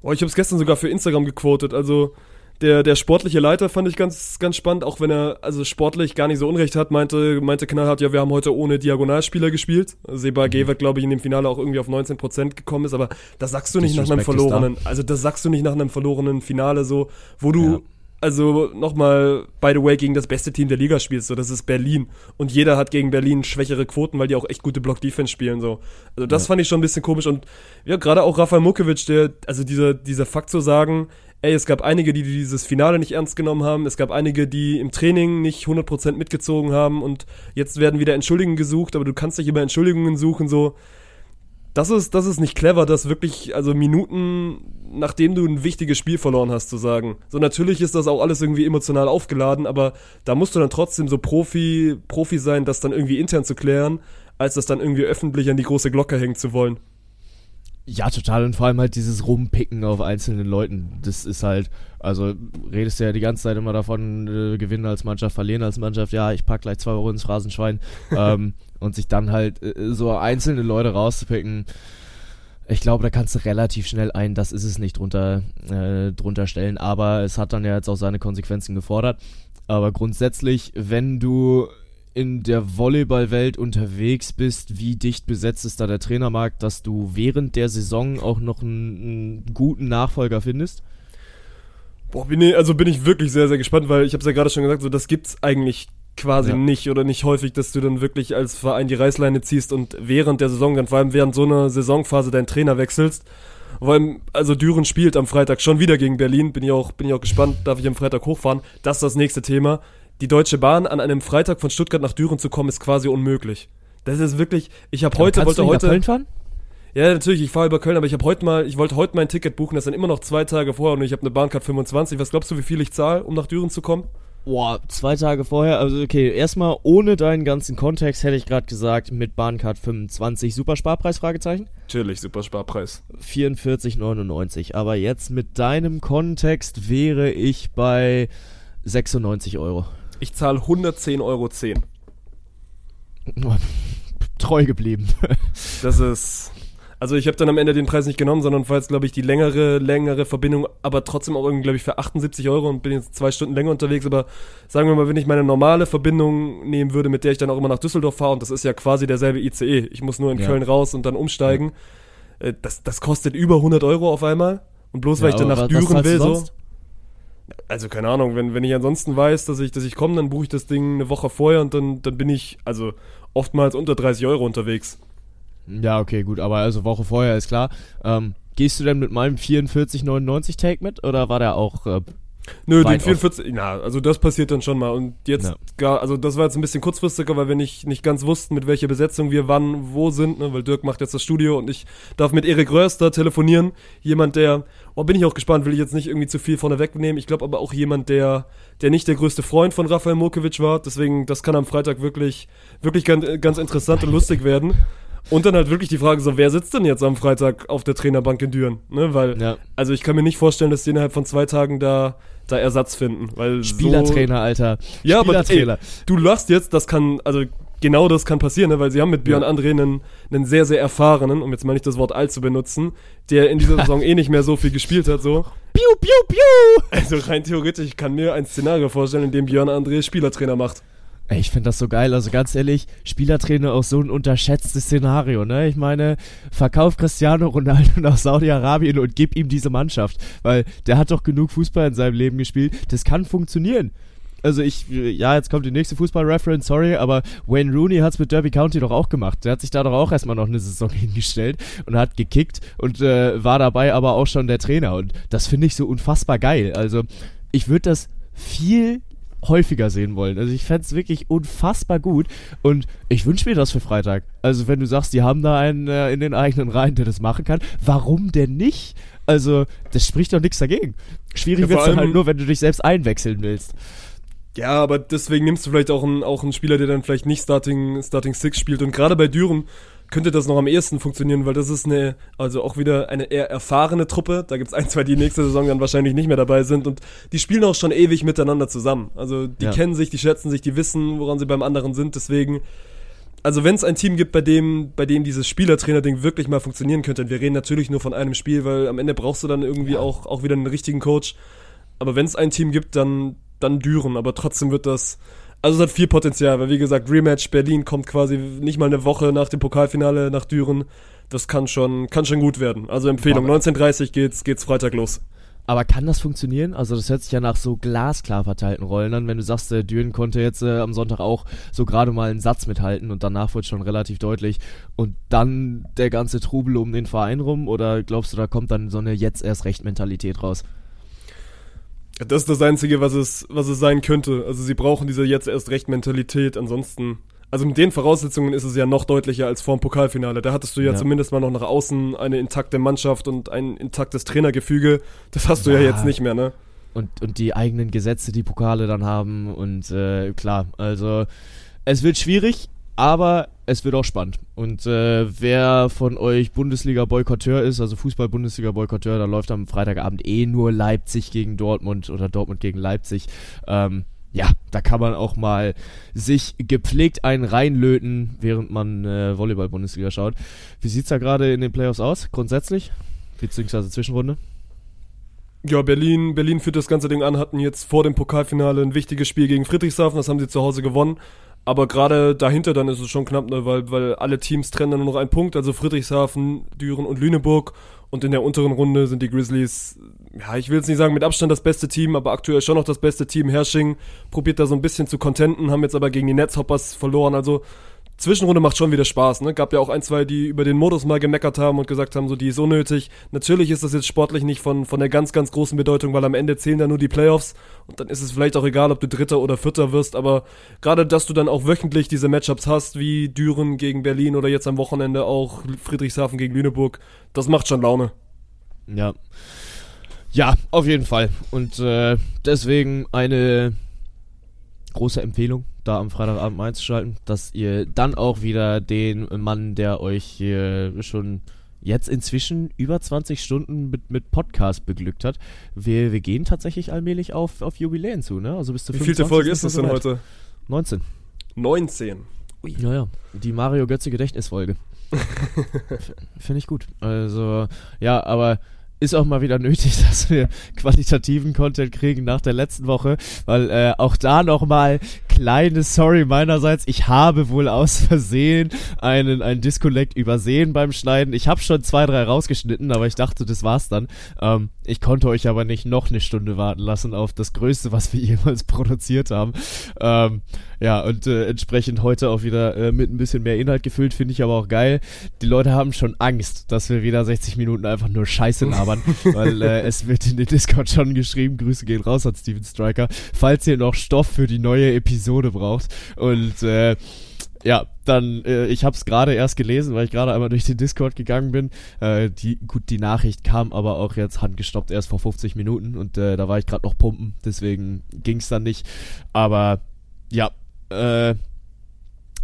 B: Oh, ich habe es gestern sogar für Instagram gequotet. Also der, der sportliche Leiter fand ich ganz, ganz spannend, auch wenn er also sportlich gar nicht so Unrecht hat, meinte, meinte knallhart, ja, wir haben heute ohne Diagonalspieler gespielt. Seba G wird, glaube ich, in dem Finale auch irgendwie auf 19% gekommen ist, aber das sagst du nicht nach einem verlorenen, also das sagst du nicht nach einem verlorenen Finale so, wo du
A: Ja.
B: Also nochmal, by the way, gegen das beste Team der Liga spielst, so, das ist Berlin. Und jeder hat gegen Berlin schwächere Quoten, weil die auch echt gute Block-Defense spielen, so. Also das
A: Ja.
B: fand ich schon ein bisschen komisch und ja, gerade auch Rafael Mukovic, der, also dieser, dieser Fakt zu sagen, ey, es gab einige, die dieses Finale nicht ernst genommen haben, es gab einige, die im Training nicht 100% mitgezogen haben und jetzt werden wieder Entschuldigungen gesucht, aber du kannst nicht immer Entschuldigungen suchen, so. Das ist, das ist nicht clever, das wirklich, also Minuten, nachdem du ein wichtiges Spiel verloren hast, zu sagen. So, natürlich ist das auch alles irgendwie emotional aufgeladen, aber da musst du dann trotzdem so Profi, Profi sein, das dann irgendwie intern zu klären, als das dann irgendwie öffentlich an die große Glocke hängen zu wollen.
A: Ja, total. Und vor allem halt dieses Rumpicken auf einzelnen Leuten. Das ist halt, also redest du ja die ganze Zeit immer davon, äh, gewinnen als Mannschaft, verlieren als Mannschaft. Ja, ich pack gleich zwei Euro ins Phrasenschwein. ähm, und sich dann halt äh, so einzelne Leute rauszupicken. Ich glaube, da kannst du relativ schnell ein, das ist es nicht drunter, äh, drunter stellen. Aber es hat dann ja jetzt auch seine Konsequenzen gefordert. Aber grundsätzlich, wenn du in der Volleyballwelt unterwegs bist, wie dicht besetzt ist da der Trainermarkt, dass du während der Saison auch noch einen, einen guten Nachfolger findest?
B: Boah, bin ich, also bin ich wirklich sehr, sehr gespannt, weil ich habe es ja gerade schon gesagt, so das gibt's eigentlich quasi ja. nicht oder nicht häufig, dass du dann wirklich als Verein die Reißleine ziehst und während der Saison dann vor allem während so einer Saisonphase deinen Trainer wechselst. Vor allem, also Düren spielt am Freitag schon wieder gegen Berlin, bin ich auch, bin ich auch gespannt, darf ich am Freitag hochfahren. Das ist das nächste Thema die Deutsche Bahn an einem Freitag von Stuttgart nach Düren zu kommen, ist quasi unmöglich. Das ist wirklich, ich habe heute, wollte heute. Köln fahren? Ja, natürlich, ich fahre über Köln, aber ich habe heute mal, ich wollte heute mein Ticket buchen, das dann immer noch zwei Tage vorher und ich habe eine Bahncard 25. Was glaubst du, wie viel ich zahle, um nach Düren zu kommen?
A: Boah, zwei Tage vorher, also okay, erstmal ohne deinen ganzen Kontext hätte ich gerade gesagt, mit Bahncard 25 Supersparpreis, Fragezeichen?
B: Natürlich, Supersparpreis.
A: 44,99, aber jetzt mit deinem Kontext wäre ich bei 96 Euro.
B: Ich zahle 110,10 Euro.
A: Treu geblieben.
B: das ist. Also ich habe dann am Ende den Preis nicht genommen, sondern war jetzt, glaube ich, die längere, längere Verbindung, aber trotzdem auch irgendwie, glaube ich, für 78 Euro und bin jetzt zwei Stunden länger unterwegs. Aber sagen wir mal, wenn ich meine normale Verbindung nehmen würde, mit der ich dann auch immer nach Düsseldorf fahre, und das ist ja quasi derselbe ICE. Ich muss nur in ja. Köln raus und dann umsteigen. Ja. Äh, das, das kostet über 100 Euro auf einmal. Und bloß weil ja, ich dann nach Düren will, so. Also keine Ahnung, wenn, wenn ich ansonsten weiß, dass ich, dass ich komme, dann buche ich das Ding eine Woche vorher und dann, dann bin ich also oftmals unter 30 Euro unterwegs.
A: Ja, okay, gut, aber also Woche vorher ist klar. Ähm, gehst du denn mit meinem 44,99 Take mit oder war der auch äh,
B: Nö, den 44, na, also das passiert dann schon mal. Und jetzt ja. gar, also das war jetzt ein bisschen kurzfristiger, weil wir nicht, nicht ganz wussten, mit welcher Besetzung wir wann, wo sind, ne? weil Dirk macht jetzt das Studio und ich darf mit Erik Röster telefonieren. Jemand, der, oh, bin ich auch gespannt, will ich jetzt nicht irgendwie zu viel vorne wegnehmen. Ich glaube aber auch jemand, der, der nicht der größte Freund von Rafael Mokovic war. Deswegen, das kann am Freitag wirklich, wirklich ganz, ganz interessant und lustig werden. Und dann halt wirklich die Frage so, wer sitzt denn jetzt am Freitag auf der Trainerbank in Düren? Ne, weil, ja. also ich kann mir nicht vorstellen, dass die innerhalb von zwei Tagen da, da Ersatz finden. Weil
A: Spielertrainer, so, Alter.
B: Ja, Spielertrainer. aber ey, du lachst jetzt, das kann, also genau das kann passieren, ne? weil sie haben mit Björn ja. André einen, einen sehr, sehr erfahrenen, um jetzt mal nicht das Wort alt zu benutzen, der in dieser Saison eh nicht mehr so viel gespielt hat, so.
A: Piu, piu, piu!
B: Also rein theoretisch, ich kann mir ein Szenario vorstellen, in dem Björn André Spielertrainer macht.
A: Ey, ich finde das so geil. Also ganz ehrlich, Spielertrainer auch so ein unterschätztes Szenario, ne? Ich meine, verkauf Cristiano Ronaldo nach Saudi-Arabien und gib ihm diese Mannschaft. Weil der hat doch genug Fußball in seinem Leben gespielt. Das kann funktionieren. Also ich, ja, jetzt kommt die nächste Fußball-Reference, sorry, aber Wayne Rooney hat es mit Derby County doch auch gemacht. Der hat sich da doch auch erstmal noch eine Saison hingestellt und hat gekickt und äh, war dabei aber auch schon der Trainer. Und das finde ich so unfassbar geil. Also ich würde das viel häufiger sehen wollen. Also ich fände es wirklich unfassbar gut und ich wünsche mir das für Freitag. Also wenn du sagst, die haben da einen äh, in den eigenen Reihen, der das machen kann, warum denn nicht? Also das spricht doch nichts dagegen. Schwierig ja, wird es halt nur, wenn du dich selbst einwechseln willst.
B: Ja, aber deswegen nimmst du vielleicht auch einen, auch einen Spieler, der dann vielleicht nicht Starting, Starting Six spielt. Und gerade bei Düren könnte das noch am ehesten funktionieren, weil das ist eine, also auch wieder eine eher erfahrene Truppe. Da gibt's ein, zwei, die nächste Saison dann wahrscheinlich nicht mehr dabei sind und die spielen auch schon ewig miteinander zusammen. Also die ja. kennen sich, die schätzen sich, die wissen, woran sie beim anderen sind. Deswegen, also wenn es ein Team gibt, bei dem, bei dem dieses Spielertrainer-Ding wirklich mal funktionieren könnte, und wir reden natürlich nur von einem Spiel, weil am Ende brauchst du dann irgendwie ja. auch, auch wieder einen richtigen Coach. Aber wenn es ein Team gibt, dann, dann Düren. Aber trotzdem wird das, also es hat viel Potenzial, weil wie gesagt, Rematch Berlin kommt quasi nicht mal eine Woche nach dem Pokalfinale nach Düren. Das kann schon, kann schon gut werden. Also Empfehlung, 19.30 geht's, geht's Freitag los.
A: Aber kann das funktionieren? Also das hört sich ja nach so glasklar verteilten Rollen an, wenn du sagst, der Düren konnte jetzt äh, am Sonntag auch so gerade mal einen Satz mithalten und danach wird schon relativ deutlich und dann der ganze Trubel um den Verein rum oder glaubst du, da kommt dann so eine jetzt erst recht Mentalität raus?
B: Das ist das Einzige, was es, was es sein könnte. Also sie brauchen diese jetzt erst recht Mentalität. Ansonsten, also mit den Voraussetzungen ist es ja noch deutlicher als vor dem Pokalfinale. Da hattest du ja, ja. zumindest mal noch nach außen eine intakte Mannschaft und ein intaktes Trainergefüge. Das hast du ja, ja jetzt nicht mehr, ne?
A: Und, und die eigenen Gesetze, die Pokale dann haben. Und äh, klar, also es wird schwierig, aber es wird auch spannend. Und äh, wer von euch Bundesliga-Boykotteur ist, also Fußball-Bundesliga-Boykotteur, da läuft am Freitagabend eh nur Leipzig gegen Dortmund oder Dortmund gegen Leipzig. Ähm, ja, da kann man auch mal sich gepflegt einen reinlöten, während man äh, Volleyball-Bundesliga schaut. Wie sieht's da gerade in den Playoffs aus, grundsätzlich? Beziehungsweise Zwischenrunde?
B: Ja, Berlin, Berlin führt das ganze Ding an, hatten jetzt vor dem Pokalfinale ein wichtiges Spiel gegen Friedrichshafen, das haben sie zu Hause gewonnen. Aber gerade dahinter dann ist es schon knapp, ne, weil, weil alle Teams trennen dann nur noch einen Punkt, also Friedrichshafen, Düren und Lüneburg. Und in der unteren Runde sind die Grizzlies, ja, ich will jetzt nicht sagen mit Abstand das beste Team, aber aktuell schon noch das beste Team. Hersching probiert da so ein bisschen zu contenten, haben jetzt aber gegen die Netzhoppers verloren. Also Zwischenrunde macht schon wieder Spaß, ne? Gab ja auch ein, zwei, die über den Modus mal gemeckert haben und gesagt haben, so, die ist unnötig. Natürlich ist das jetzt sportlich nicht von, von der ganz, ganz großen Bedeutung, weil am Ende zählen da nur die Playoffs und dann ist es vielleicht auch egal, ob du Dritter oder Vierter wirst, aber gerade, dass du dann auch wöchentlich diese Matchups hast, wie Düren gegen Berlin oder jetzt am Wochenende auch Friedrichshafen gegen Lüneburg, das macht schon Laune.
A: Ja. Ja, auf jeden Fall. Und äh, deswegen eine große Empfehlung, da am Freitagabend einzuschalten, dass ihr dann auch wieder den Mann, der euch hier schon jetzt inzwischen über 20 Stunden mit, mit Podcast beglückt hat. Wir, wir gehen tatsächlich allmählich auf, auf Jubiläen zu, ne? Also bis zu
B: Wie vielte Folge ist es denn heute?
A: 19.
B: 19.
A: Ui. Naja, die Mario Götze Gedächtnisfolge. Finde ich gut. Also, ja, aber ist auch mal wieder nötig, dass wir qualitativen Content kriegen nach der letzten Woche, weil äh, auch da nochmal kleine Sorry meinerseits. Ich habe wohl aus Versehen einen, einen Disconnect übersehen beim Schneiden. Ich habe schon zwei, drei rausgeschnitten, aber ich dachte, das war's dann. Ähm, ich konnte euch aber nicht noch eine Stunde warten lassen auf das Größte, was wir jemals produziert haben. Ähm, ja, und äh, entsprechend heute auch wieder äh, mit ein bisschen mehr Inhalt gefüllt, finde ich aber auch geil. Die Leute haben schon Angst, dass wir wieder 60 Minuten einfach nur Scheiße labern, weil äh, es wird in den Discord schon geschrieben, Grüße gehen raus an Steven Striker, falls ihr noch Stoff für die neue Episode braucht. Und äh, ja, dann, äh, ich habe es gerade erst gelesen, weil ich gerade einmal durch den Discord gegangen bin. Äh, die, gut, die Nachricht kam aber auch jetzt handgestoppt erst vor 50 Minuten und äh, da war ich gerade noch pumpen, deswegen ging es dann nicht. Aber ja, äh,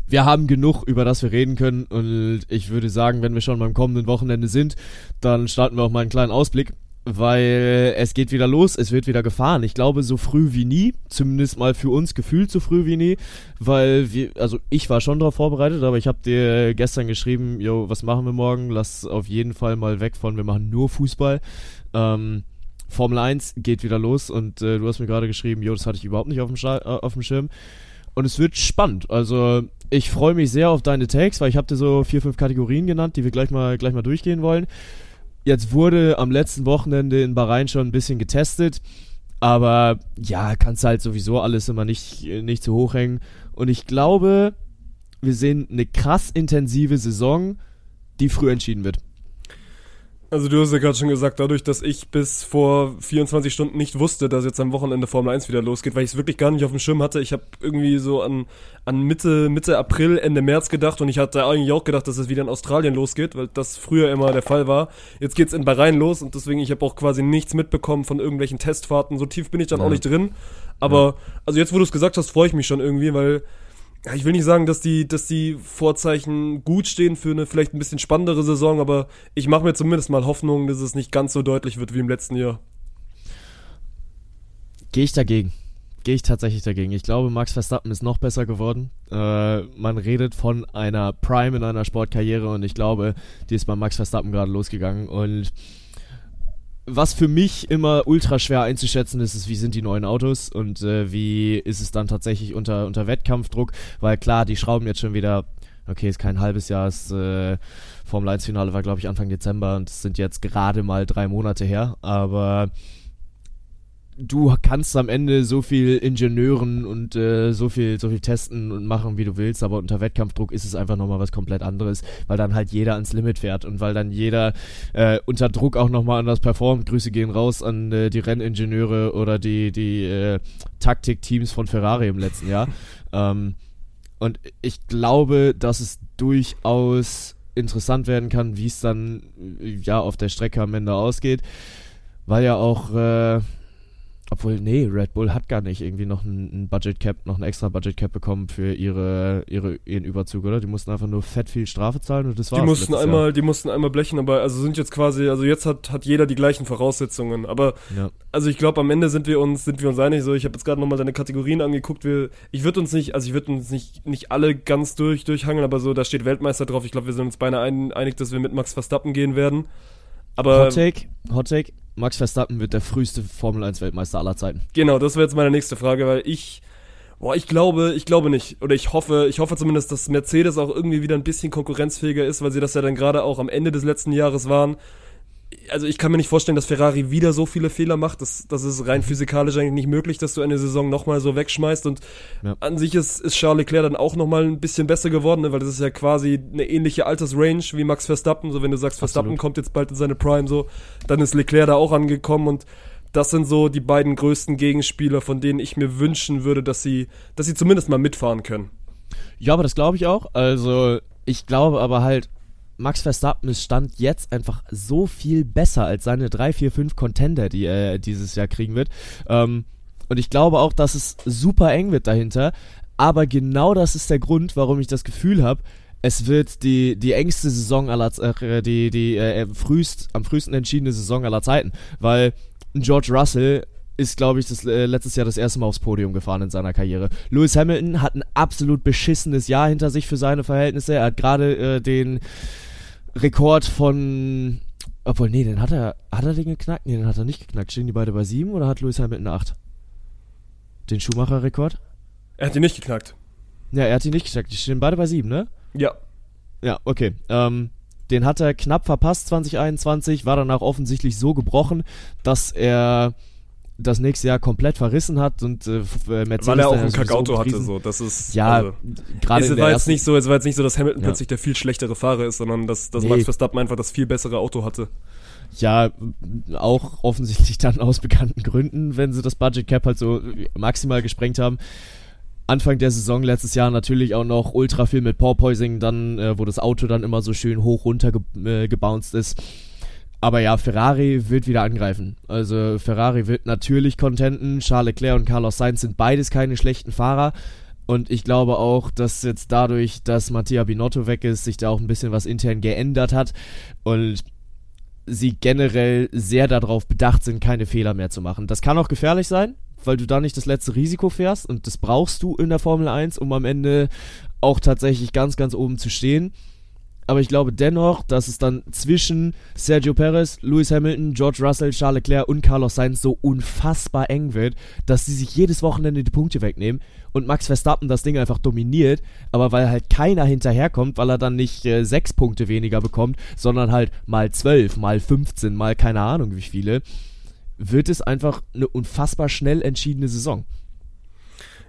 A: wir haben genug, über das wir reden können. Und ich würde sagen, wenn wir schon beim kommenden Wochenende sind, dann starten wir auch mal einen kleinen Ausblick. Weil es geht wieder los, es wird wieder gefahren. Ich glaube, so früh wie nie, zumindest mal für uns gefühlt so früh wie nie, weil wir, also ich war schon darauf vorbereitet, aber ich habe dir gestern geschrieben, yo, was machen wir morgen? Lass auf jeden Fall mal weg von, wir machen nur Fußball. Ähm, Formel 1 geht wieder los und äh, du hast mir gerade geschrieben, jo, das hatte ich überhaupt nicht auf dem, Scha äh, auf dem Schirm. Und es wird spannend. Also ich freue mich sehr auf deine Takes, weil ich habe dir so vier, fünf Kategorien genannt, die wir gleich mal, gleich mal durchgehen wollen. Jetzt wurde am letzten Wochenende in Bahrain schon ein bisschen getestet. Aber ja, kannst halt sowieso alles immer nicht, nicht zu hoch hängen. Und ich glaube, wir sehen eine krass intensive Saison, die früh entschieden wird.
B: Also du hast ja gerade schon gesagt, dadurch, dass ich bis vor 24 Stunden nicht wusste, dass jetzt am Wochenende Formel 1 wieder losgeht, weil ich es wirklich gar nicht auf dem Schirm hatte. Ich habe irgendwie so an, an Mitte, Mitte April, Ende März gedacht und ich hatte eigentlich auch gedacht, dass es wieder in Australien losgeht, weil das früher immer der Fall war. Jetzt geht's in Bahrain los und deswegen, ich habe auch quasi nichts mitbekommen von irgendwelchen Testfahrten. So tief bin ich dann ja. auch nicht drin. Aber, ja. also jetzt, wo du es gesagt hast, freue ich mich schon irgendwie, weil ja, ich will nicht sagen, dass die, dass die Vorzeichen gut stehen für eine vielleicht ein bisschen spannendere Saison, aber ich mache mir zumindest mal Hoffnung, dass es nicht ganz so deutlich wird wie im letzten Jahr.
A: Gehe ich dagegen. Gehe ich tatsächlich dagegen. Ich glaube, Max Verstappen ist noch besser geworden. Äh, man redet von einer Prime in einer Sportkarriere und ich glaube, die ist bei Max Verstappen gerade losgegangen und was für mich immer ultra schwer einzuschätzen ist, ist, wie sind die neuen Autos und äh, wie ist es dann tatsächlich unter, unter Wettkampfdruck, weil klar, die schrauben jetzt schon wieder, okay, ist kein halbes Jahr, das äh, Formel 1 Finale war glaube ich Anfang Dezember und es sind jetzt gerade mal drei Monate her, aber du kannst am Ende so viel Ingenieuren und äh, so viel so viel testen und machen, wie du willst, aber unter Wettkampfdruck ist es einfach nochmal was komplett anderes, weil dann halt jeder ans Limit fährt und weil dann jeder äh, unter Druck auch nochmal anders performt. Grüße gehen raus an äh, die Renningenieure oder die, die äh, Taktikteams von Ferrari im letzten Jahr. ähm, und ich glaube, dass es durchaus interessant werden kann, wie es dann ja auf der Strecke am Ende ausgeht, weil ja auch äh, obwohl, nee, Red Bull hat gar nicht irgendwie noch ein, Budget Cap, noch ein extra Budget Cap bekommen für ihre, ihre, ihren Überzug, oder? Die mussten einfach nur fett viel Strafe zahlen und das war's.
B: Die mussten einmal, Jahr. die mussten einmal blechen, aber also sind jetzt quasi, also jetzt hat, hat jeder die gleichen Voraussetzungen. Aber ja. also ich glaube, am Ende sind wir uns, sind wir uns einig. So, ich habe jetzt gerade nochmal deine Kategorien angeguckt. Wir, ich würde uns nicht, also ich würde uns nicht, nicht alle ganz durch, durchhangeln, aber so, da steht Weltmeister drauf. Ich glaube, wir sind uns beinahe einig, dass wir mit Max Verstappen gehen werden. Aber.
A: Hot Take, Hot Take Max Verstappen wird der früheste Formel 1 Weltmeister aller Zeiten.
B: Genau, das wäre jetzt meine nächste Frage, weil ich Boah, ich glaube, ich glaube nicht. Oder ich hoffe, ich hoffe zumindest, dass Mercedes auch irgendwie wieder ein bisschen konkurrenzfähiger ist, weil sie das ja dann gerade auch am Ende des letzten Jahres waren also ich kann mir nicht vorstellen, dass Ferrari wieder so viele Fehler macht. Das, das ist rein physikalisch eigentlich nicht möglich, dass du eine Saison nochmal so wegschmeißt. Und ja. an sich ist, ist Charles Leclerc dann auch nochmal ein bisschen besser geworden, ne? weil das ist ja quasi eine ähnliche Altersrange wie Max Verstappen. So wenn du sagst, Verstappen Absolut. kommt jetzt bald in seine Prime, so, dann ist Leclerc da auch angekommen und das sind so die beiden größten Gegenspieler, von denen ich mir wünschen würde, dass sie, dass sie zumindest mal mitfahren können.
A: Ja, aber das glaube ich auch. Also ich glaube aber halt, Max Verstappen ist Stand jetzt einfach so viel besser als seine 3, 4, 5 Contender, die er dieses Jahr kriegen wird. Ähm, und ich glaube auch, dass es super eng wird dahinter. Aber genau das ist der Grund, warum ich das Gefühl habe, es wird die, die engste Saison aller äh, die, die äh, frühst, am frühesten entschiedene Saison aller Zeiten. Weil George Russell ist, glaube ich, das, äh, letztes Jahr das erste Mal aufs Podium gefahren in seiner Karriere. Lewis Hamilton hat ein absolut beschissenes Jahr hinter sich für seine Verhältnisse. Er hat gerade äh, den Rekord von. Obwohl, nee, den hat er. Hat er den geknackt? Nee, den hat er nicht geknackt. Stehen die beide bei 7 oder hat Lewis Hamilton 8? Den Schumacher-Rekord?
B: Er hat ihn nicht geknackt.
A: Ja, er hat ihn nicht geknackt. Die stehen beide bei 7, ne?
B: Ja.
A: Ja, okay. Ähm, den hat er knapp verpasst 2021, war danach offensichtlich so gebrochen, dass er das nächste Jahr komplett verrissen hat und äh,
B: äh Mercedes weil er auch ein Kackauto hatte so. Das ist
A: ja also,
B: gerade es war jetzt nicht so es war jetzt nicht so dass Hamilton ja. plötzlich der viel schlechtere Fahrer ist sondern dass, dass nee. Max Verstappen einfach das viel bessere Auto hatte.
A: Ja auch offensichtlich dann aus bekannten Gründen wenn sie das Budget Cap halt so maximal gesprengt haben. Anfang der Saison letztes Jahr natürlich auch noch ultra viel mit Porpoising dann äh, wo das Auto dann immer so schön hoch runter ge äh, gebounced ist aber ja, Ferrari wird wieder angreifen. Also Ferrari wird natürlich contenten. Charles Leclerc und Carlos Sainz sind beides keine schlechten Fahrer. Und ich glaube auch, dass jetzt dadurch, dass Mattia Binotto weg ist, sich da auch ein bisschen was intern geändert hat. Und sie generell sehr darauf bedacht sind, keine Fehler mehr zu machen. Das kann auch gefährlich sein, weil du da nicht das letzte Risiko fährst. Und das brauchst du in der Formel 1, um am Ende auch tatsächlich ganz, ganz oben zu stehen aber ich glaube dennoch, dass es dann zwischen Sergio Perez, Lewis Hamilton, George Russell, Charles Leclerc und Carlos Sainz so unfassbar eng wird, dass sie sich jedes Wochenende die Punkte wegnehmen und Max Verstappen das Ding einfach dominiert, aber weil halt keiner hinterherkommt, weil er dann nicht äh, sechs Punkte weniger bekommt, sondern halt mal zwölf, mal 15, mal keine Ahnung wie viele, wird es einfach eine unfassbar schnell entschiedene Saison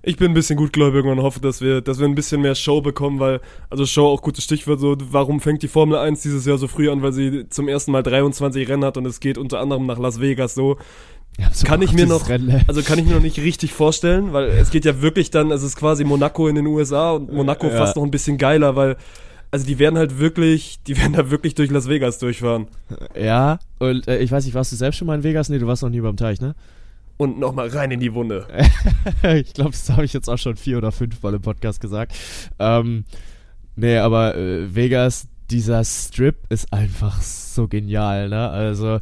B: ich bin ein bisschen gutgläubig und hoffe, dass wir, dass wir ein bisschen mehr Show bekommen, weil, also Show auch gutes Stichwort, so, warum fängt die Formel 1 dieses Jahr so früh an, weil sie zum ersten Mal 23 Rennen hat und es geht unter anderem nach Las Vegas so. Ja, so kann ich mir noch, Rennen. also kann ich mir noch nicht richtig vorstellen, weil es geht ja wirklich dann, es ist quasi Monaco in den USA und Monaco ja. fast noch ein bisschen geiler, weil also die werden halt wirklich, die werden da wirklich durch Las Vegas durchfahren.
A: Ja, und äh, ich weiß nicht, warst du selbst schon mal in Vegas? Nee, du warst noch nie beim Teich, ne?
B: Und nochmal rein in die Wunde.
A: ich glaube, das habe ich jetzt auch schon vier oder fünf Mal im Podcast gesagt. Ähm, nee, aber äh, Vegas, dieser Strip ist einfach so genial, ne? Also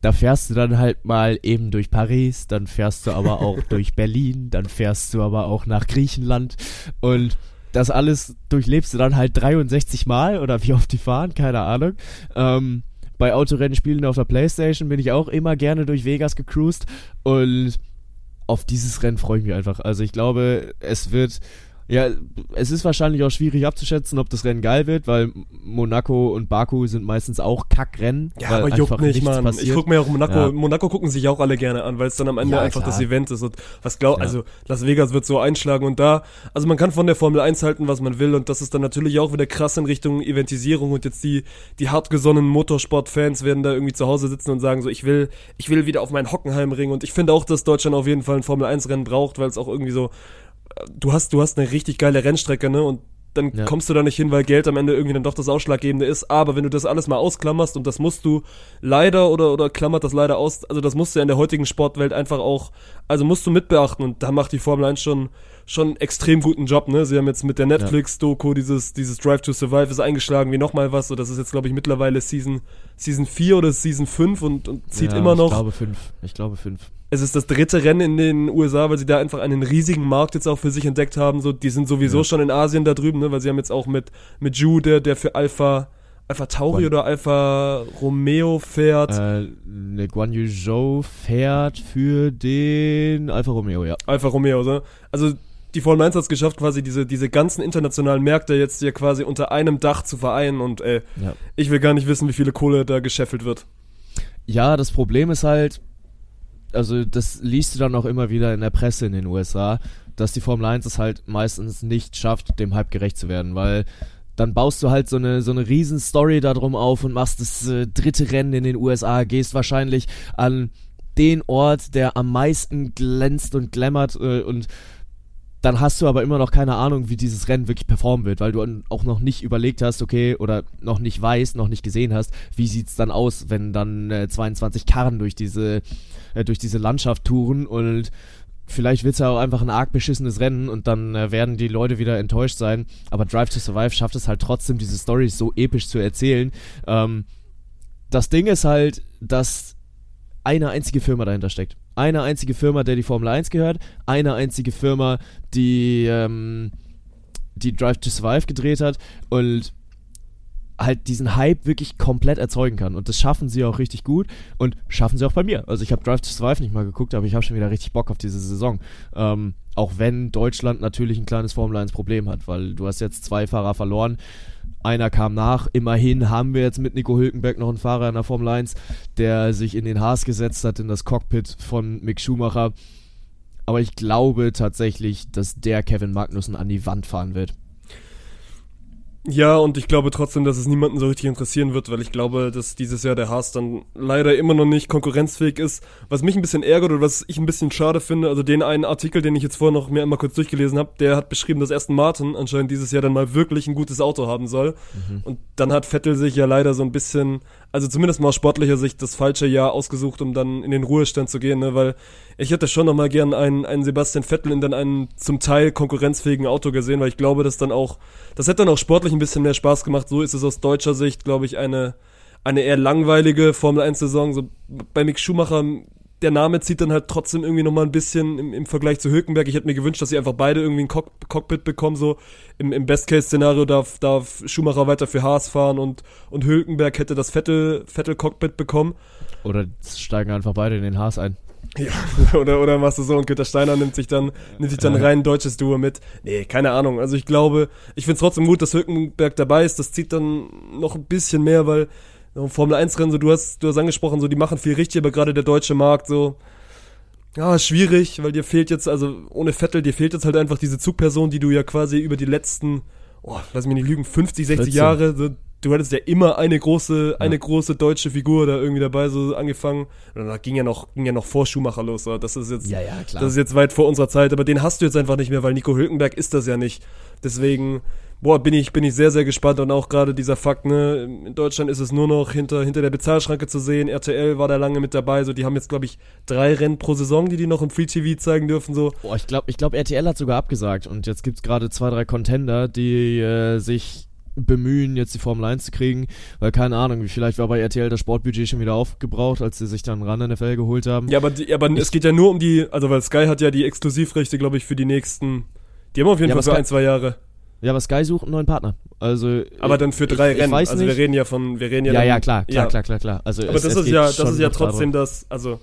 A: da fährst du dann halt mal eben durch Paris, dann fährst du aber auch durch Berlin, dann fährst du aber auch nach Griechenland und das alles durchlebst du dann halt 63 Mal oder wie oft die fahren, keine Ahnung. Ähm, bei Autorennspielen auf der Playstation bin ich auch immer gerne durch Vegas gecruised und auf dieses Rennen freue ich mich einfach. Also ich glaube, es wird ja, es ist wahrscheinlich auch schwierig abzuschätzen, ob das Rennen geil wird, weil Monaco und Baku sind meistens auch Kackrennen.
B: Ja, aber juckt nicht, Mann. Passiert. Ich gucke mir auch Monaco, ja. Monaco gucken sich auch alle gerne an, weil es dann am Ende ja, einfach klar. das Event ist und was glaub, ja. also Las Vegas wird so einschlagen und da, also man kann von der Formel 1 halten, was man will und das ist dann natürlich auch wieder krass in Richtung Eventisierung und jetzt die, die hartgesonnenen Motorsport-Fans werden da irgendwie zu Hause sitzen und sagen so, ich will, ich will wieder auf meinen Hockenheimring und ich finde auch, dass Deutschland auf jeden Fall ein Formel 1 Rennen braucht, weil es auch irgendwie so du hast, du hast eine richtig geile Rennstrecke, ne? Und dann ja. kommst du da nicht hin, weil Geld am Ende irgendwie dann doch das Ausschlaggebende ist. Aber wenn du das alles mal ausklammerst, und das musst du leider oder, oder klammert das leider aus, also das musst du ja in der heutigen Sportwelt einfach auch, also musst du mitbeachten. Und da macht die Formel 1 schon, schon extrem guten Job, ne? Sie haben jetzt mit der Netflix-Doku dieses, dieses Drive to Survive ist eingeschlagen wie nochmal was. So, das ist jetzt, glaube ich, mittlerweile Season, Season 4 oder Season 5 und, und zieht ja, immer noch. Ich
A: glaube 5. Ich glaube 5
B: es ist das dritte Rennen in den USA, weil sie da einfach einen riesigen Markt jetzt auch für sich entdeckt haben. So, die sind sowieso ja. schon in Asien da drüben, ne, weil sie haben jetzt auch mit, mit Ju, der, der für Alpha, Alpha Tauri oder Alpha Romeo fährt.
A: Äh, ne, Guan Yu Zhou fährt für den Alfa Romeo, ja.
B: Alfa Romeo, so. Also die Formel 1 hat es geschafft, quasi diese, diese ganzen internationalen Märkte jetzt hier quasi unter einem Dach zu vereinen und ey, ja. ich will gar nicht wissen, wie viele Kohle da gescheffelt wird.
A: Ja, das Problem ist halt, also das liest du dann auch immer wieder in der Presse in den USA, dass die Formel 1 es halt meistens nicht schafft, dem Hype gerecht zu werden, weil dann baust du halt so eine, so eine riesen Story darum auf und machst das äh, dritte Rennen in den USA, gehst wahrscheinlich an den Ort, der am meisten glänzt und glammert äh, und dann hast du aber immer noch keine Ahnung, wie dieses Rennen wirklich performen wird, weil du auch noch nicht überlegt hast, okay, oder noch nicht weißt, noch nicht gesehen hast, wie sieht's dann aus, wenn dann äh, 22 Karren durch diese, äh, durch diese Landschaft touren und vielleicht wird es ja auch einfach ein arg beschissenes Rennen und dann äh, werden die Leute wieder enttäuscht sein. Aber Drive to Survive schafft es halt trotzdem, diese Stories so episch zu erzählen. Ähm, das Ding ist halt, dass eine einzige Firma dahinter steckt. Eine einzige Firma, der die Formel 1 gehört. Eine einzige Firma, die, ähm, die Drive to Survive gedreht hat. Und halt diesen Hype wirklich komplett erzeugen kann. Und das schaffen sie auch richtig gut und schaffen sie auch bei mir. Also ich habe Drive to Survive nicht mal geguckt, aber ich habe schon wieder richtig Bock auf diese Saison. Ähm, auch wenn Deutschland natürlich ein kleines Formel 1 Problem hat, weil du hast jetzt zwei Fahrer verloren. Einer kam nach. Immerhin haben wir jetzt mit Nico Hülkenberg noch einen Fahrer in der Formel 1, der sich in den Haas gesetzt hat, in das Cockpit von Mick Schumacher. Aber ich glaube tatsächlich, dass der Kevin Magnussen an die Wand fahren wird.
B: Ja, und ich glaube trotzdem, dass es niemanden so richtig interessieren wird, weil ich glaube, dass dieses Jahr der Haas dann leider immer noch nicht konkurrenzfähig ist. Was mich ein bisschen ärgert oder was ich ein bisschen schade finde, also den einen Artikel, den ich jetzt vorher noch mir einmal kurz durchgelesen habe, der hat beschrieben, dass Aston Martin anscheinend dieses Jahr dann mal wirklich ein gutes Auto haben soll. Mhm. Und dann hat Vettel sich ja leider so ein bisschen, also zumindest mal aus sportlicher Sicht, das falsche Jahr ausgesucht, um dann in den Ruhestand zu gehen, ne? weil ich hätte schon noch mal gern einen, einen Sebastian Vettel in dann einem zum Teil konkurrenzfähigen Auto gesehen, weil ich glaube, dass dann auch, das hätte dann auch sportlich ein bisschen mehr Spaß gemacht. So ist es aus deutscher Sicht, glaube ich, eine, eine eher langweilige Formel 1 Saison. So bei Mick Schumacher, der Name zieht dann halt trotzdem irgendwie noch mal ein bisschen im, im Vergleich zu Hülkenberg. Ich hätte mir gewünscht, dass sie einfach beide irgendwie ein Cock Cockpit bekommen. So im, im Best-Case-Szenario darf, darf Schumacher weiter für Haas fahren und, und Hülkenberg hätte das Vettel, Vettel Cockpit bekommen.
A: Oder steigen einfach beide in den Haas ein.
B: Ja, oder, oder machst du so und Güter Steiner nimmt sich dann, nimmt sich dann rein ein deutsches Duo mit. Nee, keine Ahnung. Also ich glaube, ich finde es trotzdem gut, dass Hülkenberg dabei ist. Das zieht dann noch ein bisschen mehr, weil Formel 1 Rennen, so du hast, du hast angesprochen, so die machen viel richtig, aber gerade der deutsche Markt so, ja, schwierig, weil dir fehlt jetzt, also ohne Vettel, dir fehlt jetzt halt einfach diese Zugperson, die du ja quasi über die letzten, oh, lass mich nicht lügen, 50, 60 14. Jahre, so, du hattest ja immer eine große, eine ja. große deutsche Figur da irgendwie dabei, so angefangen. Und da ging ja noch, ging ja noch vor Schumacher los. So. Das ist jetzt,
A: ja, ja, klar.
B: das ist jetzt weit vor unserer Zeit, aber den hast du jetzt einfach nicht mehr, weil Nico Hülkenberg ist das ja nicht. Deswegen, boah, bin ich, bin ich sehr, sehr gespannt und auch gerade dieser Fakt, ne, in Deutschland ist es nur noch hinter, hinter der Bezahlschranke zu sehen. RTL war da lange mit dabei, so, die haben jetzt, glaube ich, drei Rennen pro Saison, die die noch im Free TV zeigen dürfen, so.
A: Boah, ich glaube, ich glaube, RTL hat sogar abgesagt und jetzt gibt's gerade zwei, drei Contender, die äh, sich bemühen, jetzt die Formel 1 zu kriegen, weil keine Ahnung, vielleicht war bei RTL das Sportbudget schon wieder aufgebraucht, als sie sich dann ran NFL geholt haben.
B: Ja, aber, die, aber es geht ja nur um die, also weil Sky hat ja die Exklusivrechte, glaube ich, für die nächsten, die haben auf jeden ja, Fall für Sky, ein, zwei Jahre.
A: Ja, aber Sky sucht einen neuen Partner. Also
B: aber dann für drei ich, Rennen.
A: Ich also
B: wir reden ja von, wir reden ja.
A: Ja, dann, ja, klar, klar, ja. klar, klar, klar. Also
B: aber es, das es ist ja, das ist ja trotzdem das, also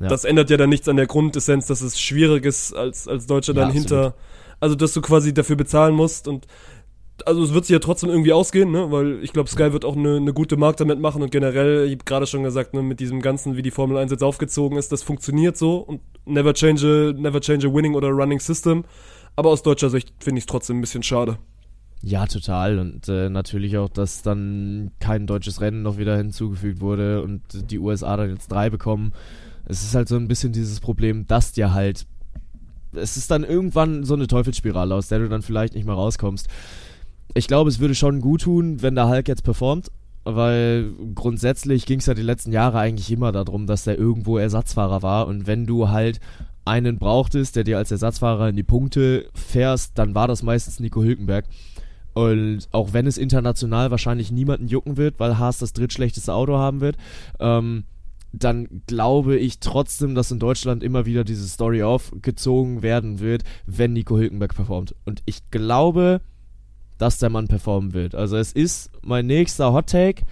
B: ja. das ändert ja dann nichts an der Grundessenz, dass es schwierig ist als als Deutscher dann ja, hinter, also dass du quasi dafür bezahlen musst und also es wird sich ja trotzdem irgendwie ausgehen, ne? weil ich glaube, Sky wird auch eine, eine gute Markt damit machen und generell, ich habe gerade schon gesagt, ne, mit diesem Ganzen, wie die Formel 1 jetzt aufgezogen ist, das funktioniert so und never change a, never change a winning oder running system. Aber aus deutscher Sicht finde ich es trotzdem ein bisschen schade.
A: Ja, total. Und äh, natürlich auch, dass dann kein deutsches Rennen noch wieder hinzugefügt wurde und die USA dann jetzt drei bekommen. Es ist halt so ein bisschen dieses Problem, dass dir halt. Es ist dann irgendwann so eine Teufelsspirale, aus der du dann vielleicht nicht mehr rauskommst ich glaube, es würde schon gut tun, wenn der Hulk jetzt performt, weil grundsätzlich ging es ja die letzten Jahre eigentlich immer darum, dass der irgendwo Ersatzfahrer war und wenn du halt einen brauchtest, der dir als Ersatzfahrer in die Punkte fährst, dann war das meistens Nico Hülkenberg. Und auch wenn es international wahrscheinlich niemanden jucken wird, weil Haas das drittschlechteste Auto haben wird, ähm, dann glaube ich trotzdem, dass in Deutschland immer wieder diese Story aufgezogen werden wird, wenn Nico Hülkenberg performt. Und ich glaube, dass der Mann performen wird. Also es ist mein nächster Hot Take.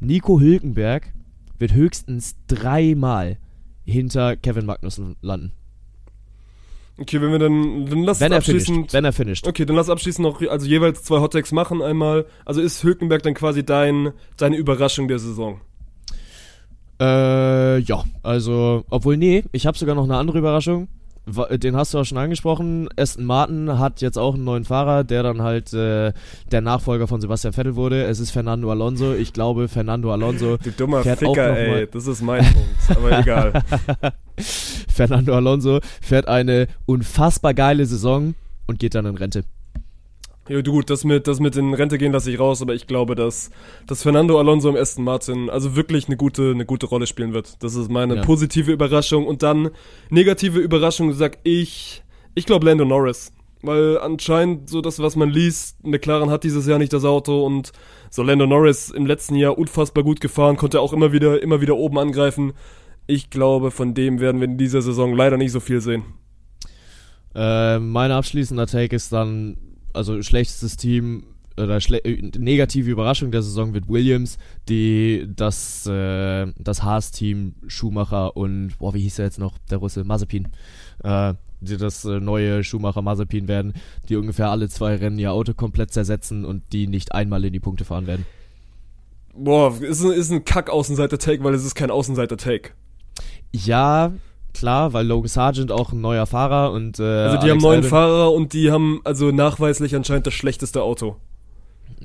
A: Nico Hülkenberg wird höchstens dreimal hinter Kevin Magnussen landen.
B: Okay, wenn wir dann, dann lass
A: wenn er
B: abschließend.
A: finisht, wenn er finisht.
B: Okay, dann lass abschließend noch, also jeweils zwei Hottakes machen einmal. Also ist Hülkenberg dann quasi dein, deine Überraschung der Saison?
A: Äh, ja, also, obwohl, nee, ich habe sogar noch eine andere Überraschung. Den hast du auch schon angesprochen. Aston Martin hat jetzt auch einen neuen Fahrer, der dann halt äh, der Nachfolger von Sebastian Vettel wurde. Es ist Fernando Alonso. Ich glaube, Fernando Alonso.
B: Du dummer fährt Ficker, auch ey. Das ist mein Punkt. Aber egal.
A: Fernando Alonso fährt eine unfassbar geile Saison und geht dann in Rente.
B: Ja, gut, das mit, das mit in Rente gehen lasse ich raus, aber ich glaube, dass, dass Fernando Alonso im Aston Martin also wirklich eine gute, eine gute Rolle spielen wird. Das ist meine ja. positive Überraschung. Und dann negative Überraschung, sag ich, ich glaube Lando Norris. Weil anscheinend so das, was man liest, McLaren hat dieses Jahr nicht das Auto und so Lando Norris im letzten Jahr unfassbar gut gefahren, konnte auch immer wieder, immer wieder oben angreifen. Ich glaube, von dem werden wir in dieser Saison leider nicht so viel sehen.
A: Äh, mein abschließender Take ist dann also schlechtestes Team oder schle äh, negative Überraschung der Saison wird Williams, die das, äh, das Haas-Team Schumacher und, boah, wie hieß er jetzt noch, der Russe, Mazepin, äh, die das äh, neue Schumacher Mazepin werden, die ungefähr alle zwei Rennen ihr Auto komplett zersetzen und die nicht einmal in die Punkte fahren werden.
B: Boah, ist ein, ist ein Kack-Außenseiter-Take, weil es ist kein Außenseiter-Take.
A: Ja, klar, weil Logan Sargent auch ein neuer Fahrer und äh,
B: Also die Alex haben neuen Albin Fahrer und die haben also nachweislich anscheinend das schlechteste Auto.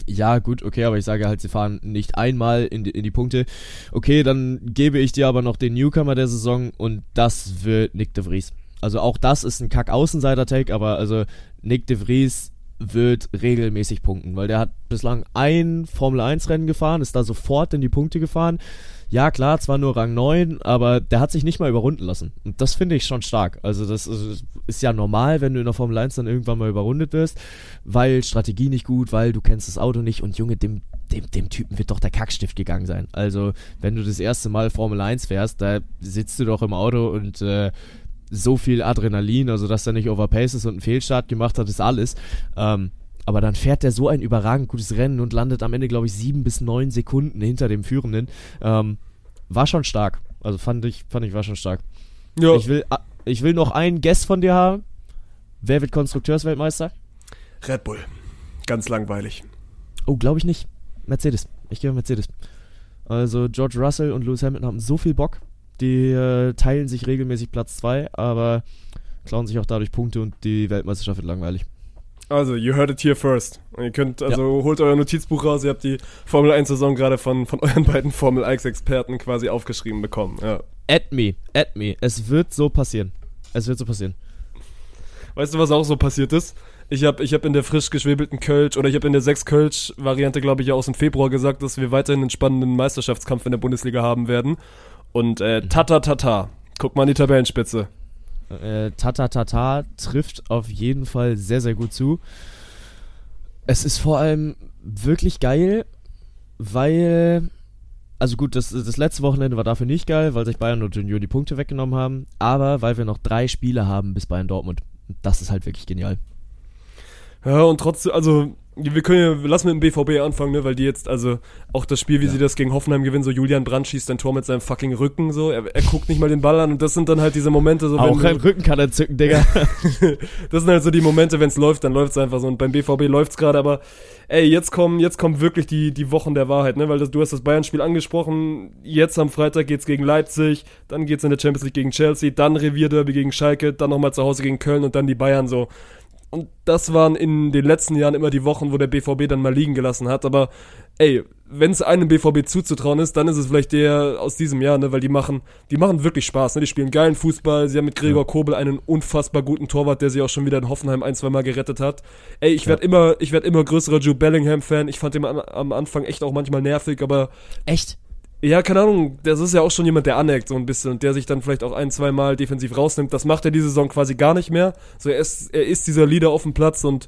A: Ja, gut, okay, aber ich sage halt, sie fahren nicht einmal in die, in die Punkte. Okay, dann gebe ich dir aber noch den Newcomer der Saison und das wird Nick de Vries. Also auch das ist ein Kack-Außenseiter-Take, aber also Nick de Vries wird regelmäßig punkten, weil der hat bislang ein Formel-1-Rennen gefahren, ist da sofort in die Punkte gefahren ja klar, zwar nur Rang 9, aber der hat sich nicht mal überrunden lassen. Und das finde ich schon stark. Also das ist ja normal, wenn du in der Formel 1 dann irgendwann mal überrundet wirst, weil Strategie nicht gut, weil du kennst das Auto nicht und Junge, dem, dem, dem Typen wird doch der Kackstift gegangen sein. Also wenn du das erste Mal Formel 1 fährst, da sitzt du doch im Auto und äh, so viel Adrenalin, also dass er nicht overpace ist und einen Fehlstart gemacht hat, ist alles. Ähm, aber dann fährt er so ein überragend gutes Rennen und landet am Ende, glaube ich, sieben bis neun Sekunden hinter dem Führenden. Ähm, war schon stark. Also fand ich, fand ich, war schon stark. Ja. Ich will, ich will noch einen Guest von dir haben. Wer wird Konstrukteursweltmeister?
B: Red Bull. Ganz langweilig.
A: Oh, glaube ich nicht. Mercedes. Ich gehe Mercedes. Also George Russell und Lewis Hamilton haben so viel Bock. Die äh, teilen sich regelmäßig Platz 2, aber klauen sich auch dadurch Punkte und die Weltmeisterschaft wird langweilig.
B: Also, you heard it here first. Und ihr könnt, also ja. holt euer Notizbuch raus, ihr habt die Formel 1 Saison gerade von, von euren beiden Formel 1 Experten quasi aufgeschrieben bekommen. Ja.
A: Add me, add me. Es wird so passieren. Es wird so passieren.
B: Weißt du, was auch so passiert ist? Ich habe ich hab in der frisch geschwebelten Kölsch oder ich habe in der 6 Kölsch Variante, glaube ich, ja aus dem Februar gesagt, dass wir weiterhin einen spannenden Meisterschaftskampf in der Bundesliga haben werden. Und äh, tata tata. Guck mal an die Tabellenspitze.
A: Äh, Tata Tata trifft auf jeden Fall sehr, sehr gut zu. Es ist vor allem wirklich geil, weil. Also gut, das, das letzte Wochenende war dafür nicht geil, weil sich Bayern und Union die Punkte weggenommen haben. Aber weil wir noch drei Spiele haben bis Bayern Dortmund. Das ist halt wirklich genial.
B: Ja, und trotzdem, also wir können ja, lass mit dem BVB anfangen, ne, weil die jetzt, also auch das Spiel, wie ja. sie das gegen Hoffenheim gewinnen, so Julian Brandt schießt ein Tor mit seinem fucking Rücken, so, er, er guckt nicht mal den Ball an und das sind dann halt diese Momente, so.
A: Auch kein Rücken kann er zücken, Digga.
B: das sind halt so die Momente, wenn es läuft, dann läuft es einfach so und beim BVB läuft's gerade, aber ey, jetzt kommen, jetzt kommen wirklich die, die Wochen der Wahrheit, ne, weil das, du hast das Bayern-Spiel angesprochen, jetzt am Freitag geht's gegen Leipzig, dann geht's in der Champions League gegen Chelsea, dann Revierderby gegen Schalke, dann nochmal zu Hause gegen Köln und dann die Bayern so. Und das waren in den letzten Jahren immer die Wochen, wo der BVB dann mal liegen gelassen hat. Aber ey, wenn es einem BVB zuzutrauen ist, dann ist es vielleicht der aus diesem Jahr, ne, weil die machen, die machen wirklich Spaß, ne? Die spielen geilen Fußball. Sie haben mit Gregor ja. Kobel einen unfassbar guten Torwart, der sie auch schon wieder in Hoffenheim ein, zwei Mal gerettet hat. Ey, ich ja. werde immer, ich werde immer größerer Jude Bellingham Fan. Ich fand ihn am, am Anfang echt auch manchmal nervig, aber
A: echt
B: ja, keine Ahnung, das ist ja auch schon jemand, der aneckt so ein bisschen und der sich dann vielleicht auch ein, zwei Mal defensiv rausnimmt. Das macht er diese Saison quasi gar nicht mehr. So, er ist, er ist dieser Leader auf dem Platz und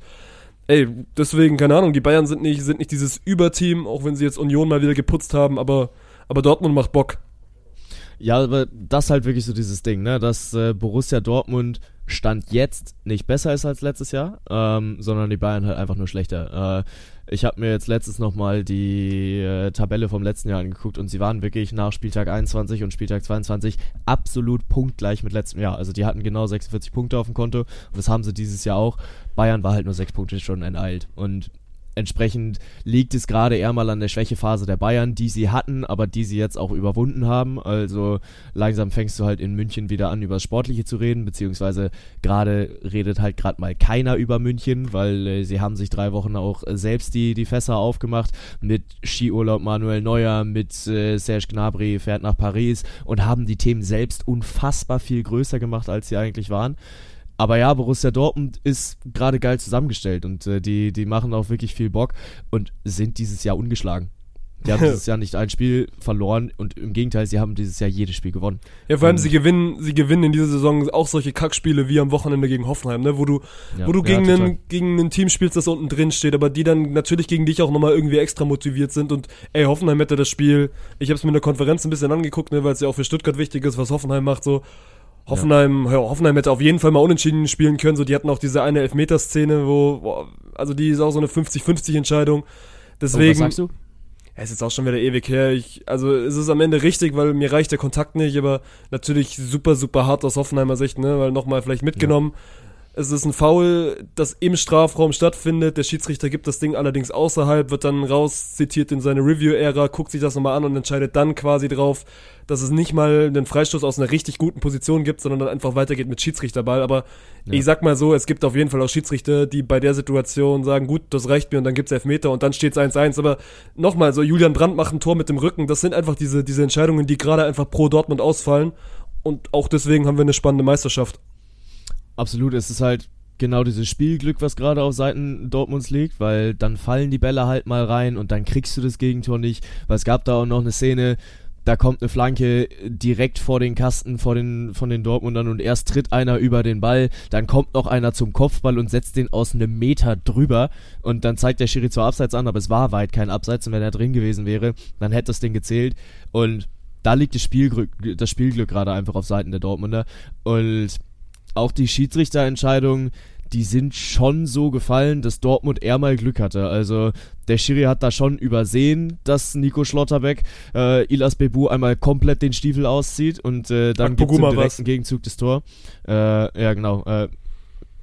B: ey, deswegen, keine Ahnung, die Bayern sind nicht, sind nicht dieses Überteam, auch wenn sie jetzt Union mal wieder geputzt haben, aber, aber Dortmund macht Bock.
A: Ja, aber das ist halt wirklich so dieses Ding, ne, dass äh, Borussia Dortmund Stand jetzt nicht besser ist als letztes Jahr, ähm, sondern die Bayern halt einfach nur schlechter. Äh, ich habe mir jetzt letztens nochmal die äh, Tabelle vom letzten Jahr angeguckt und sie waren wirklich nach Spieltag 21 und Spieltag 22 absolut punktgleich mit letztem Jahr. Also die hatten genau 46 Punkte auf dem Konto und das haben sie dieses Jahr auch. Bayern war halt nur sechs Punkte schon enteilt. Und Entsprechend liegt es gerade eher mal an der Schwächephase der Bayern, die sie hatten, aber die sie jetzt auch überwunden haben. Also langsam fängst du halt in München wieder an, über das Sportliche zu reden, beziehungsweise gerade redet halt gerade mal keiner über München, weil äh, sie haben sich drei Wochen auch selbst die, die Fässer aufgemacht mit Skiurlaub Manuel Neuer, mit äh, Serge Gnabry fährt nach Paris und haben die Themen selbst unfassbar viel größer gemacht, als sie eigentlich waren. Aber ja, Borussia Dortmund ist gerade geil zusammengestellt und äh, die, die machen auch wirklich viel Bock und sind dieses Jahr ungeschlagen. Die haben dieses Jahr nicht ein Spiel verloren und im Gegenteil, sie haben dieses Jahr jedes Spiel gewonnen.
B: Ja, vor allem sie gewinnen, sie gewinnen in dieser Saison auch solche Kackspiele wie am Wochenende gegen Hoffenheim, ne, wo du, ja, wo du gegen, ja, einen, gegen ein Team spielst, das unten drin steht, aber die dann natürlich gegen dich auch nochmal irgendwie extra motiviert sind und ey, Hoffenheim hätte das Spiel, ich habe es mir in der Konferenz ein bisschen angeguckt, ne, weil es ja auch für Stuttgart wichtig ist, was Hoffenheim macht, so Hoffenheim, ja. Hoffenheim hätte auf jeden Fall mal unentschieden spielen können. So, die hatten auch diese eine Elfmeterszene, wo, wo also die ist auch so eine 50-50 Entscheidung. Deswegen. Oh, was sagst du? Ja, ist jetzt auch schon wieder ewig her. Ich, also es ist am Ende richtig, weil mir reicht der Kontakt nicht, aber natürlich super, super hart aus Hoffenheimer Sicht, ne? Weil nochmal vielleicht mitgenommen. Ja. Es ist ein Foul, das im Strafraum stattfindet. Der Schiedsrichter gibt das Ding allerdings außerhalb, wird dann raus zitiert in seine Review-Ära, guckt sich das nochmal an und entscheidet dann quasi drauf, dass es nicht mal einen Freistoß aus einer richtig guten Position gibt, sondern dann einfach weitergeht mit Schiedsrichterball. Aber ja. ich sag mal so, es gibt auf jeden Fall auch Schiedsrichter, die bei der Situation sagen, gut, das reicht mir und dann gibt's Elfmeter und dann steht's 1-1. Aber nochmal, so Julian Brandt macht ein Tor mit dem Rücken. Das sind einfach diese, diese Entscheidungen, die gerade einfach pro Dortmund ausfallen. Und auch deswegen haben wir eine spannende Meisterschaft.
A: Absolut, es ist halt genau dieses Spielglück, was gerade auf Seiten Dortmunds liegt, weil dann fallen die Bälle halt mal rein und dann kriegst du das Gegentor nicht, weil es gab da auch noch eine Szene, da kommt eine Flanke direkt vor den Kasten vor den, von den Dortmundern und erst tritt einer über den Ball, dann kommt noch einer zum Kopfball und setzt den aus einem Meter drüber und dann zeigt der Schiri zwar Abseits an, aber es war weit kein Abseits und wenn er drin gewesen wäre, dann hätte das Ding gezählt. Und da liegt das Spielglück, das Spielglück gerade einfach auf Seiten der Dortmunder. Und auch die Schiedsrichterentscheidungen, die sind schon so gefallen, dass Dortmund eher mal Glück hatte. Also der Schiri hat da schon übersehen, dass Nico Schlotterbeck äh, Ilas Bebu einmal komplett den Stiefel auszieht und äh, dann gibt es im direkten was. Gegenzug das Tor. Äh, ja, genau. Äh,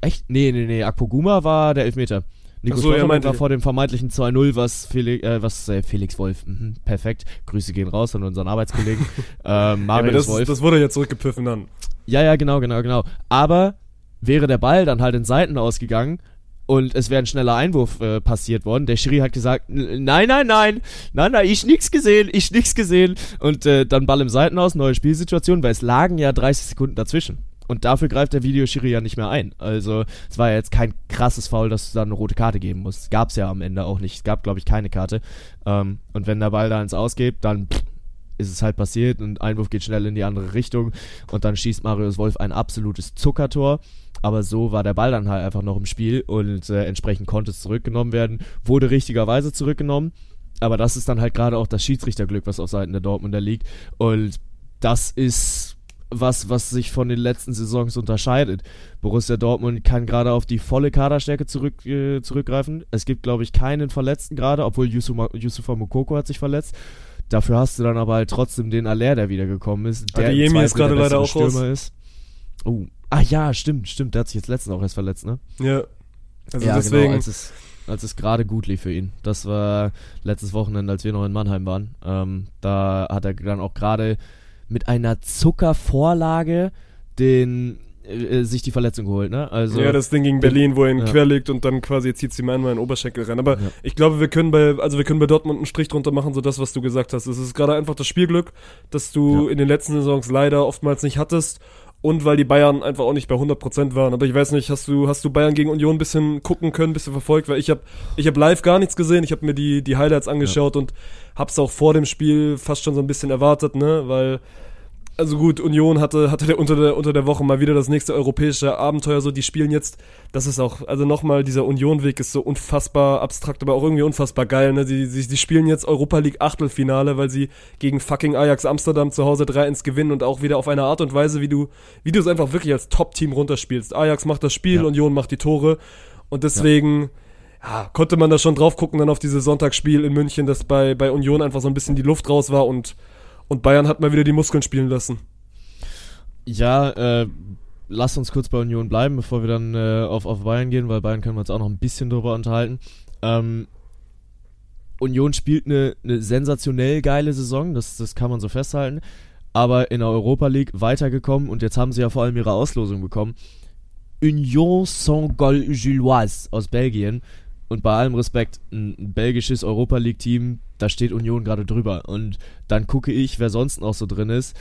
A: echt? Nee, nee, nee. Akpoguma war der Elfmeter. Nico so, Schlotterbeck war vor dem vermeintlichen 2-0, was, Felix, äh, was äh, Felix Wolf, mhm, perfekt. Grüße gehen raus an unseren Arbeitskollegen. äh, Marius
B: ja, das,
A: Wolf.
B: Das wurde ja zurückgepfiffen dann.
A: Ja, ja, genau, genau, genau. Aber wäre der Ball dann halt in Seiten ausgegangen und es wäre ein schneller Einwurf äh, passiert worden. Der Schiri hat gesagt, nein, nein, nein, nein, nein, ich nix gesehen, ich nix gesehen. Und äh, dann Ball im Seitenaus, neue Spielsituation, weil es lagen ja 30 Sekunden dazwischen. Und dafür greift der Videoschiri ja nicht mehr ein. Also es war ja jetzt kein krasses Foul, dass du da eine rote Karte geben musst. Gab es ja am Ende auch nicht. Es gab, glaube ich, keine Karte. Ähm, und wenn der Ball da ins Ausgeht, dann pff, ist es halt passiert und Einwurf geht schnell in die andere Richtung und dann schießt Marius Wolf ein absolutes Zuckertor. Aber so war der Ball dann halt einfach noch im Spiel und äh, entsprechend konnte es zurückgenommen werden. Wurde richtigerweise zurückgenommen. Aber das ist dann halt gerade auch das Schiedsrichterglück, was auf Seiten der Dortmunder liegt. Und das ist was, was sich von den letzten Saisons unterscheidet. Borussia Dortmund kann gerade auf die volle Kaderstärke zurück, äh, zurückgreifen. Es gibt, glaube ich, keinen Verletzten gerade, obwohl Yusufa Mokoko hat sich verletzt. Dafür hast du dann aber halt trotzdem den Aller, der wiedergekommen ist. Der
B: Adeyemi ist gerade leider auch Stürmer raus. ist.
A: Oh. Ah ja, stimmt, stimmt. Der hat sich jetzt letztens auch erst verletzt, ne?
B: Ja.
A: Also ja, deswegen. Genau, als es, als es gerade gut lief für ihn. Das war letztes Wochenende, als wir noch in Mannheim waren. Ähm, da hat er dann auch gerade mit einer Zuckervorlage den äh, sich die Verletzung geholt, ne?
B: Also ja, das Ding gegen Berlin, wo er ihn ja. quer liegt und dann quasi zieht sie mal einmal in den Oberschenkel rein. Aber ja. ich glaube, wir können bei, also wir können bei Dortmund einen Strich drunter machen, so das, was du gesagt hast. Es ist gerade einfach das Spielglück, das du ja. in den letzten Saisons leider oftmals nicht hattest. Und weil die Bayern einfach auch nicht bei 100% waren. Aber ich weiß nicht, hast du, hast du Bayern gegen Union ein bisschen gucken können, ein bisschen verfolgt? Weil ich habe ich hab live gar nichts gesehen. Ich habe mir die, die Highlights angeschaut und hab's auch vor dem Spiel fast schon so ein bisschen erwartet, ne? Weil also gut, Union hatte, hatte der, unter, der, unter der Woche mal wieder das nächste europäische Abenteuer. So, die spielen jetzt, das ist auch, also nochmal, dieser Union-Weg ist so unfassbar abstrakt, aber auch irgendwie unfassbar geil. Ne? Die, die, die spielen jetzt Europa League Achtelfinale, weil sie gegen fucking Ajax Amsterdam zu Hause 3-1 gewinnen und auch wieder auf eine Art und Weise, wie du, wie du es einfach wirklich als Top-Team runterspielst. Ajax macht das Spiel, ja. Union macht die Tore und deswegen. Ja. ja, konnte man da schon drauf gucken dann auf dieses Sonntagsspiel in München, dass bei, bei Union einfach so ein bisschen die Luft raus war und und Bayern hat mal wieder die Muskeln spielen lassen.
A: Ja, äh, lass uns kurz bei Union bleiben, bevor wir dann äh, auf, auf Bayern gehen, weil Bayern können wir uns auch noch ein bisschen drüber unterhalten. Ähm, Union spielt eine, eine sensationell geile Saison, das, das kann man so festhalten, aber in der Europa League weitergekommen und jetzt haben sie ja vor allem ihre Auslosung bekommen. Union Saint-Gall-Gilloise aus Belgien und bei allem Respekt, ein belgisches Europa League-Team, da steht Union gerade drüber. Und dann gucke ich, wer sonst noch so drin ist.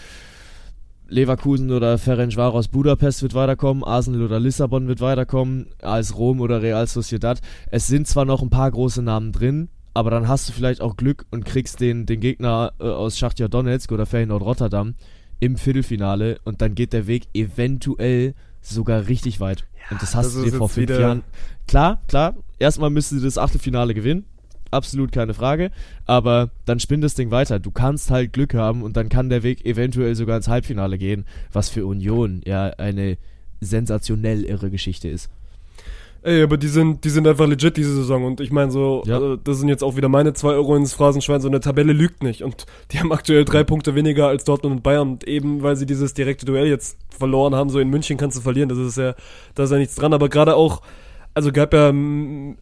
A: Leverkusen oder Ferencvaros Budapest wird weiterkommen, Arsenal oder Lissabon wird weiterkommen, als Rom oder Real Sociedad. Es sind zwar noch ein paar große Namen drin, aber dann hast du vielleicht auch Glück und kriegst den, den Gegner äh, aus Schachtja Donetsk oder Feyenoord Rotterdam im Viertelfinale und dann geht der Weg eventuell sogar richtig weit. Ja, und das hast das du dir vor fünf Jahren. Klar, klar, erstmal müsste sie das Achtelfinale gewinnen. Absolut keine Frage. Aber dann spinnt das Ding weiter. Du kannst halt Glück haben und dann kann der Weg eventuell sogar ins Halbfinale gehen, was für Union ja eine sensationell irre Geschichte ist.
B: Ey, aber die sind, die sind einfach legit diese Saison. Und ich meine so, ja. also das sind jetzt auch wieder meine zwei Euro ins Phrasenschwein. So eine Tabelle lügt nicht. Und die haben aktuell drei Punkte weniger als Dortmund und Bayern. Und eben, weil sie dieses direkte Duell jetzt verloren haben, so in München kannst du verlieren. Das ist ja, da ist ja nichts dran. Aber gerade auch, also gab ja,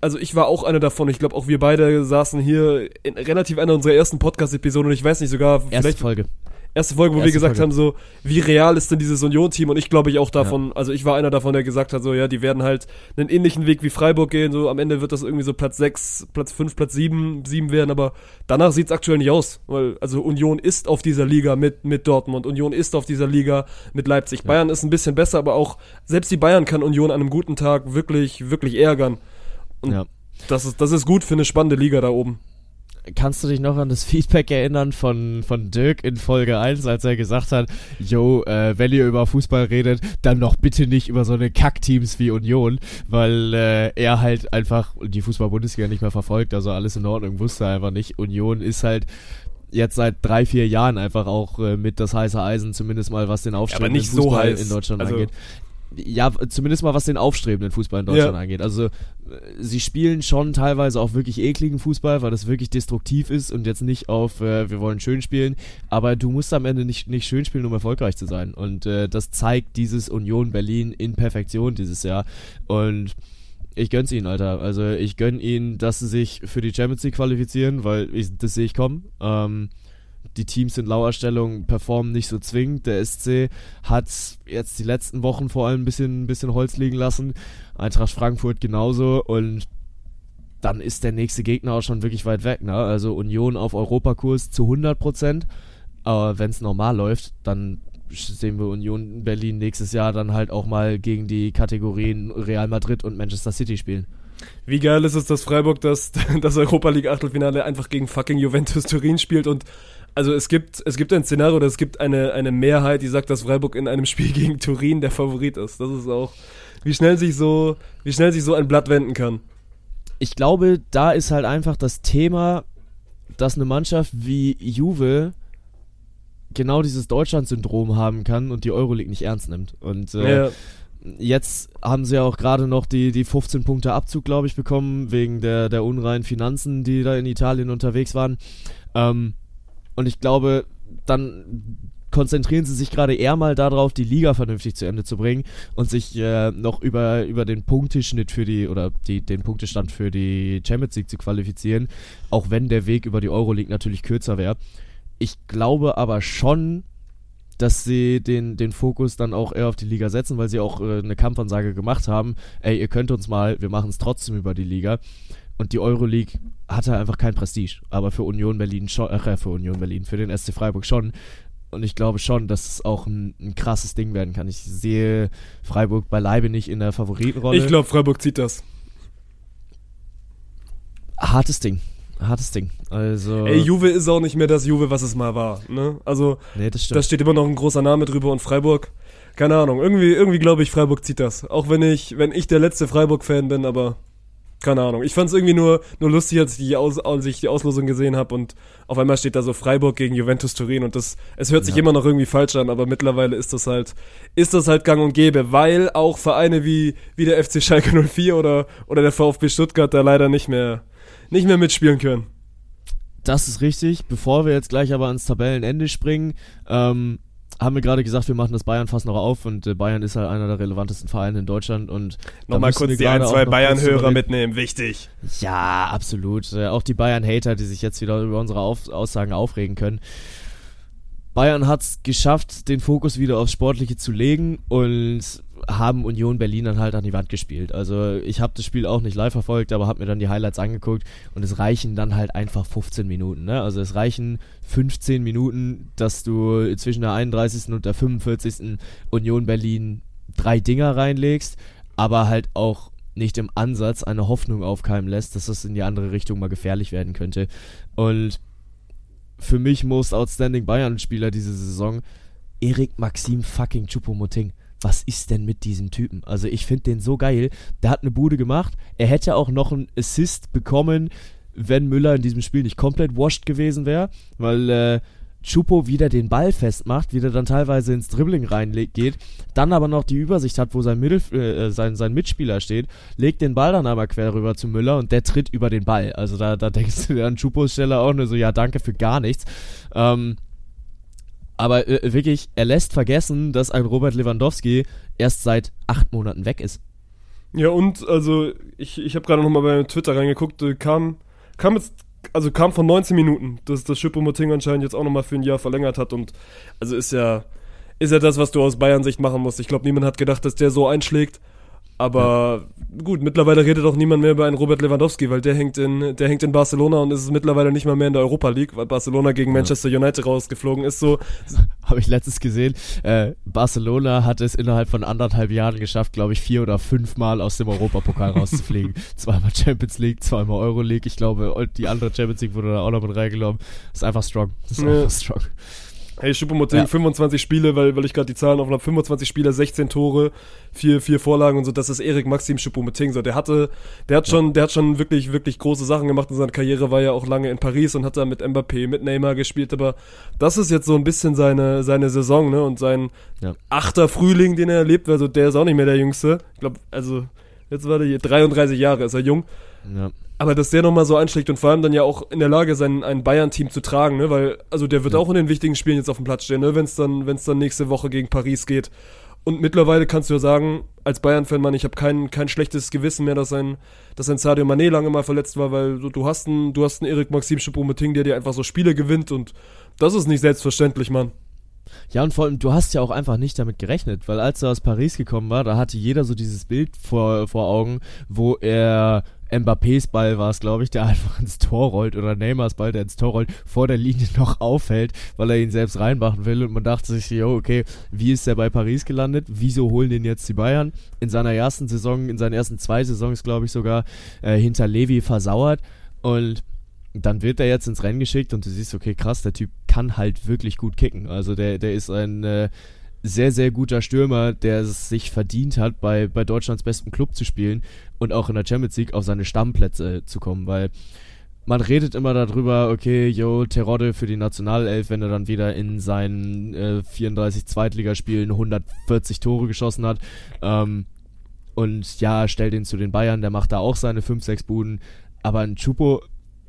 B: also ich war auch einer davon. Ich glaube, auch wir beide saßen hier in relativ einer unserer ersten Podcast-Episoden und ich weiß nicht sogar,
A: Erste vielleicht. Folge
B: erste Folge, wo erste wir gesagt Folge. haben, so, wie real ist denn dieses Union-Team? Und ich glaube ich auch davon, ja. also ich war einer davon, der gesagt hat, so, ja, die werden halt einen ähnlichen Weg wie Freiburg gehen, so am Ende wird das irgendwie so Platz 6, Platz 5, Platz 7, 7 werden, aber danach sieht es aktuell nicht aus, weil, also Union ist auf dieser Liga mit, mit Dortmund, Union ist auf dieser Liga mit Leipzig. Ja. Bayern ist ein bisschen besser, aber auch selbst die Bayern kann Union an einem guten Tag wirklich, wirklich ärgern. Und ja. das ist, das ist gut für eine spannende Liga da oben
A: kannst du dich noch an das Feedback erinnern von, von Dirk in Folge 1, als er gesagt hat, yo, äh, wenn ihr über Fußball redet, dann noch bitte nicht über so eine Kackteams wie Union, weil äh, er halt einfach die Fußball-Bundesliga nicht mehr verfolgt, also alles in Ordnung, wusste er einfach nicht. Union ist halt jetzt seit drei, vier Jahren einfach auch äh, mit das heiße Eisen, zumindest mal was den aufstrebenden ja, Fußball so in Deutschland also, angeht ja, zumindest mal was den aufstrebenden Fußball in Deutschland ja. angeht. Also sie spielen schon teilweise auch wirklich ekligen Fußball, weil das wirklich destruktiv ist und jetzt nicht auf, äh, wir wollen schön spielen, aber du musst am Ende nicht, nicht schön spielen, um erfolgreich zu sein. Und äh, das zeigt dieses Union Berlin in Perfektion dieses Jahr. Und ich gönn's ihnen, Alter. Also ich gönn ihnen, dass sie sich für die Champions League qualifizieren, weil ich, das sehe ich kommen. Ähm, die Teams in Lauerstellung performen nicht so zwingend. Der SC hat jetzt die letzten Wochen vor allem ein bisschen, ein bisschen Holz liegen lassen. Eintracht Frankfurt genauso und dann ist der nächste Gegner auch schon wirklich weit weg. Ne? Also Union auf Europakurs zu 100 Prozent. Aber wenn es normal läuft, dann sehen wir Union Berlin nächstes Jahr dann halt auch mal gegen die Kategorien Real Madrid und Manchester City spielen.
B: Wie geil ist es, dass Freiburg das, das Europa League Achtelfinale einfach gegen fucking Juventus Turin spielt und also es gibt, es gibt ein Szenario, oder es gibt eine, eine Mehrheit, die sagt, dass Freiburg in einem Spiel gegen Turin der Favorit ist. Das ist auch, wie schnell sich so, wie schnell sich so ein Blatt wenden kann.
A: Ich glaube, da ist halt einfach das Thema, dass eine Mannschaft wie Juve genau dieses Deutschland-Syndrom haben kann und die Euroleague nicht ernst nimmt. Und äh, ja. jetzt haben sie ja auch gerade noch die, die 15 Punkte Abzug, glaube ich, bekommen, wegen der, der unreinen Finanzen, die da in Italien unterwegs waren. Ähm, und ich glaube, dann konzentrieren sie sich gerade eher mal darauf, die Liga vernünftig zu Ende zu bringen und sich äh, noch über, über den Punkteschnitt für die oder die, den Punktestand für die Champions League zu qualifizieren, auch wenn der Weg über die Euroleague natürlich kürzer wäre. Ich glaube aber schon, dass sie den, den Fokus dann auch eher auf die Liga setzen, weil sie auch äh, eine Kampfansage gemacht haben, ey, ihr könnt uns mal, wir machen es trotzdem über die Liga. Und die Euroleague hatte einfach kein Prestige. Aber für Union Berlin schon, äh, für Union Berlin, für den SC Freiburg schon. Und ich glaube schon, dass es auch ein, ein krasses Ding werden kann. Ich sehe Freiburg beileibe nicht in der Favoritenrolle.
B: Ich glaube, Freiburg zieht das.
A: Hartes Ding. hartes Ding. Also.
B: Ey, Juve ist auch nicht mehr das Juve, was es mal war. Ne? Also,
A: nee, das stimmt.
B: da steht immer noch ein großer Name drüber und Freiburg. Keine Ahnung. Irgendwie, irgendwie glaube ich, Freiburg zieht das. Auch wenn ich, wenn ich der letzte Freiburg-Fan bin, aber keine Ahnung. Ich fand es irgendwie nur, nur lustig, als ich die, Aus, als ich die Auslosung gesehen habe und auf einmal steht da so Freiburg gegen Juventus Turin und das, es hört sich ja. immer noch irgendwie falsch an, aber mittlerweile ist das halt, ist das halt gang und gäbe, weil auch Vereine wie, wie der FC Schalke 04 oder, oder der VfB Stuttgart da leider nicht mehr, nicht mehr mitspielen können.
A: Das ist richtig. Bevor wir jetzt gleich aber ans Tabellenende springen, ähm, haben wir gerade gesagt, wir machen das Bayern fast noch auf und äh, Bayern ist halt einer der relevantesten Vereine in Deutschland und
B: nochmal kurz die ein, zwei Bayern-Hörer mitnehmen, wichtig.
A: Ja, absolut. Äh, auch die Bayern-Hater, die sich jetzt wieder über unsere auf Aussagen aufregen können. Bayern hat es geschafft, den Fokus wieder aufs Sportliche zu legen und haben Union Berlin dann halt an die Wand gespielt. Also ich habe das Spiel auch nicht live verfolgt, aber habe mir dann die Highlights angeguckt und es reichen dann halt einfach 15 Minuten. Ne? Also es reichen 15 Minuten, dass du zwischen der 31. und der 45. Union Berlin drei Dinger reinlegst, aber halt auch nicht im Ansatz eine Hoffnung aufkeimen lässt, dass das in die andere Richtung mal gefährlich werden könnte. Und für mich Most Outstanding Bayern-Spieler diese Saison, Erik Maxim fucking Choupo-Moting. Was ist denn mit diesem Typen? Also ich finde den so geil. Der hat eine Bude gemacht. Er hätte auch noch einen Assist bekommen, wenn Müller in diesem Spiel nicht komplett washed gewesen wäre, weil äh, Chupo wieder den Ball festmacht, wieder dann teilweise ins Dribbling reingeht, dann aber noch die Übersicht hat, wo sein, Mittel, äh, sein, sein Mitspieler steht, legt den Ball dann aber quer rüber zu Müller und der tritt über den Ball. Also da, da denkst du an Chupos Stelle auch nur so, ja, danke für gar nichts. Ähm, aber äh, wirklich, er lässt vergessen, dass ein Robert Lewandowski erst seit acht Monaten weg ist.
B: Ja, und also ich, ich habe gerade nochmal bei Twitter reingeguckt, äh, kam, kam jetzt also kam von 19 Minuten, dass das Schippo-Moting anscheinend jetzt auch nochmal für ein Jahr verlängert hat und also ist ja, ist ja das, was du aus Bayern-Sicht machen musst. Ich glaube, niemand hat gedacht, dass der so einschlägt aber ja. gut, mittlerweile redet auch niemand mehr über einen Robert Lewandowski, weil der hängt in, der hängt in Barcelona und ist mittlerweile nicht mal mehr in der Europa League, weil Barcelona gegen ja. Manchester United rausgeflogen ist. So
A: habe ich letztens gesehen. Äh, Barcelona hat es innerhalb von anderthalb Jahren geschafft, glaube ich, vier oder fünf Mal aus dem Europapokal rauszufliegen. zweimal Champions League, zweimal Euro League. Ich glaube, die andere Champions League wurde da auch noch mit reingenommen. Ist einfach strong. Ist ja. einfach strong.
B: Hey, Schuppomoting, ja. 25 Spiele, weil, weil ich gerade die Zahlen auf habe. 25 Spiele, 16 Tore, vier, vier Vorlagen und so. Das ist Erik Maxim Schuppomoting. So, der hatte, der hat schon, der hat schon wirklich, wirklich große Sachen gemacht in seiner Karriere, war ja auch lange in Paris und hat da mit Mbappé, mit Neymar gespielt. Aber das ist jetzt so ein bisschen seine, seine Saison, ne? Und sein ja. achter Frühling, den er erlebt. Also, der ist auch nicht mehr der Jüngste. Ich glaube, also, jetzt war der hier 33 Jahre, ist er jung. Ja. Aber dass der nochmal so einschlägt und vor allem dann ja auch in der Lage sein, ein Bayern-Team zu tragen, ne? Weil, also der wird ja. auch in den wichtigen Spielen jetzt auf dem Platz stehen, ne? Wenn es dann, wenn's dann nächste Woche gegen Paris geht. Und mittlerweile kannst du ja sagen, als Bayern-Fan, Mann, ich habe kein, kein schlechtes Gewissen mehr, dass ein, dass ein Sadio Mané lange mal verletzt war, weil du, du hast einen, du hast einen Erik Maxim Choupo-Moting, der dir einfach so Spiele gewinnt und das ist nicht selbstverständlich, Mann.
A: Ja, und vor allem, du hast ja auch einfach nicht damit gerechnet, weil als er aus Paris gekommen war, da hatte jeder so dieses Bild vor, vor Augen, wo er Mbappés Ball war es, glaube ich, der einfach ins Tor rollt oder Neymars Ball, der ins Tor rollt, vor der Linie noch aufhält, weil er ihn selbst reinmachen will und man dachte sich, jo, okay, wie ist der bei Paris gelandet? Wieso holen den jetzt die Bayern? In seiner ersten Saison, in seinen ersten zwei Saisons, glaube ich sogar, äh, hinter Levi versauert und dann wird er jetzt ins Rennen geschickt und du siehst, okay, krass, der Typ kann halt wirklich gut kicken. Also der, der ist ein äh, sehr, sehr guter Stürmer, der es sich verdient hat, bei, bei Deutschlands besten Club zu spielen und auch in der Champions League auf seine Stammplätze zu kommen, weil man redet immer darüber, okay, yo, Terodde für die Nationalelf, wenn er dann wieder in seinen äh, 34 Zweitligaspielen 140 Tore geschossen hat. Ähm, und ja, stellt ihn zu den Bayern, der macht da auch seine 5, 6 Buden. Aber ein Chupo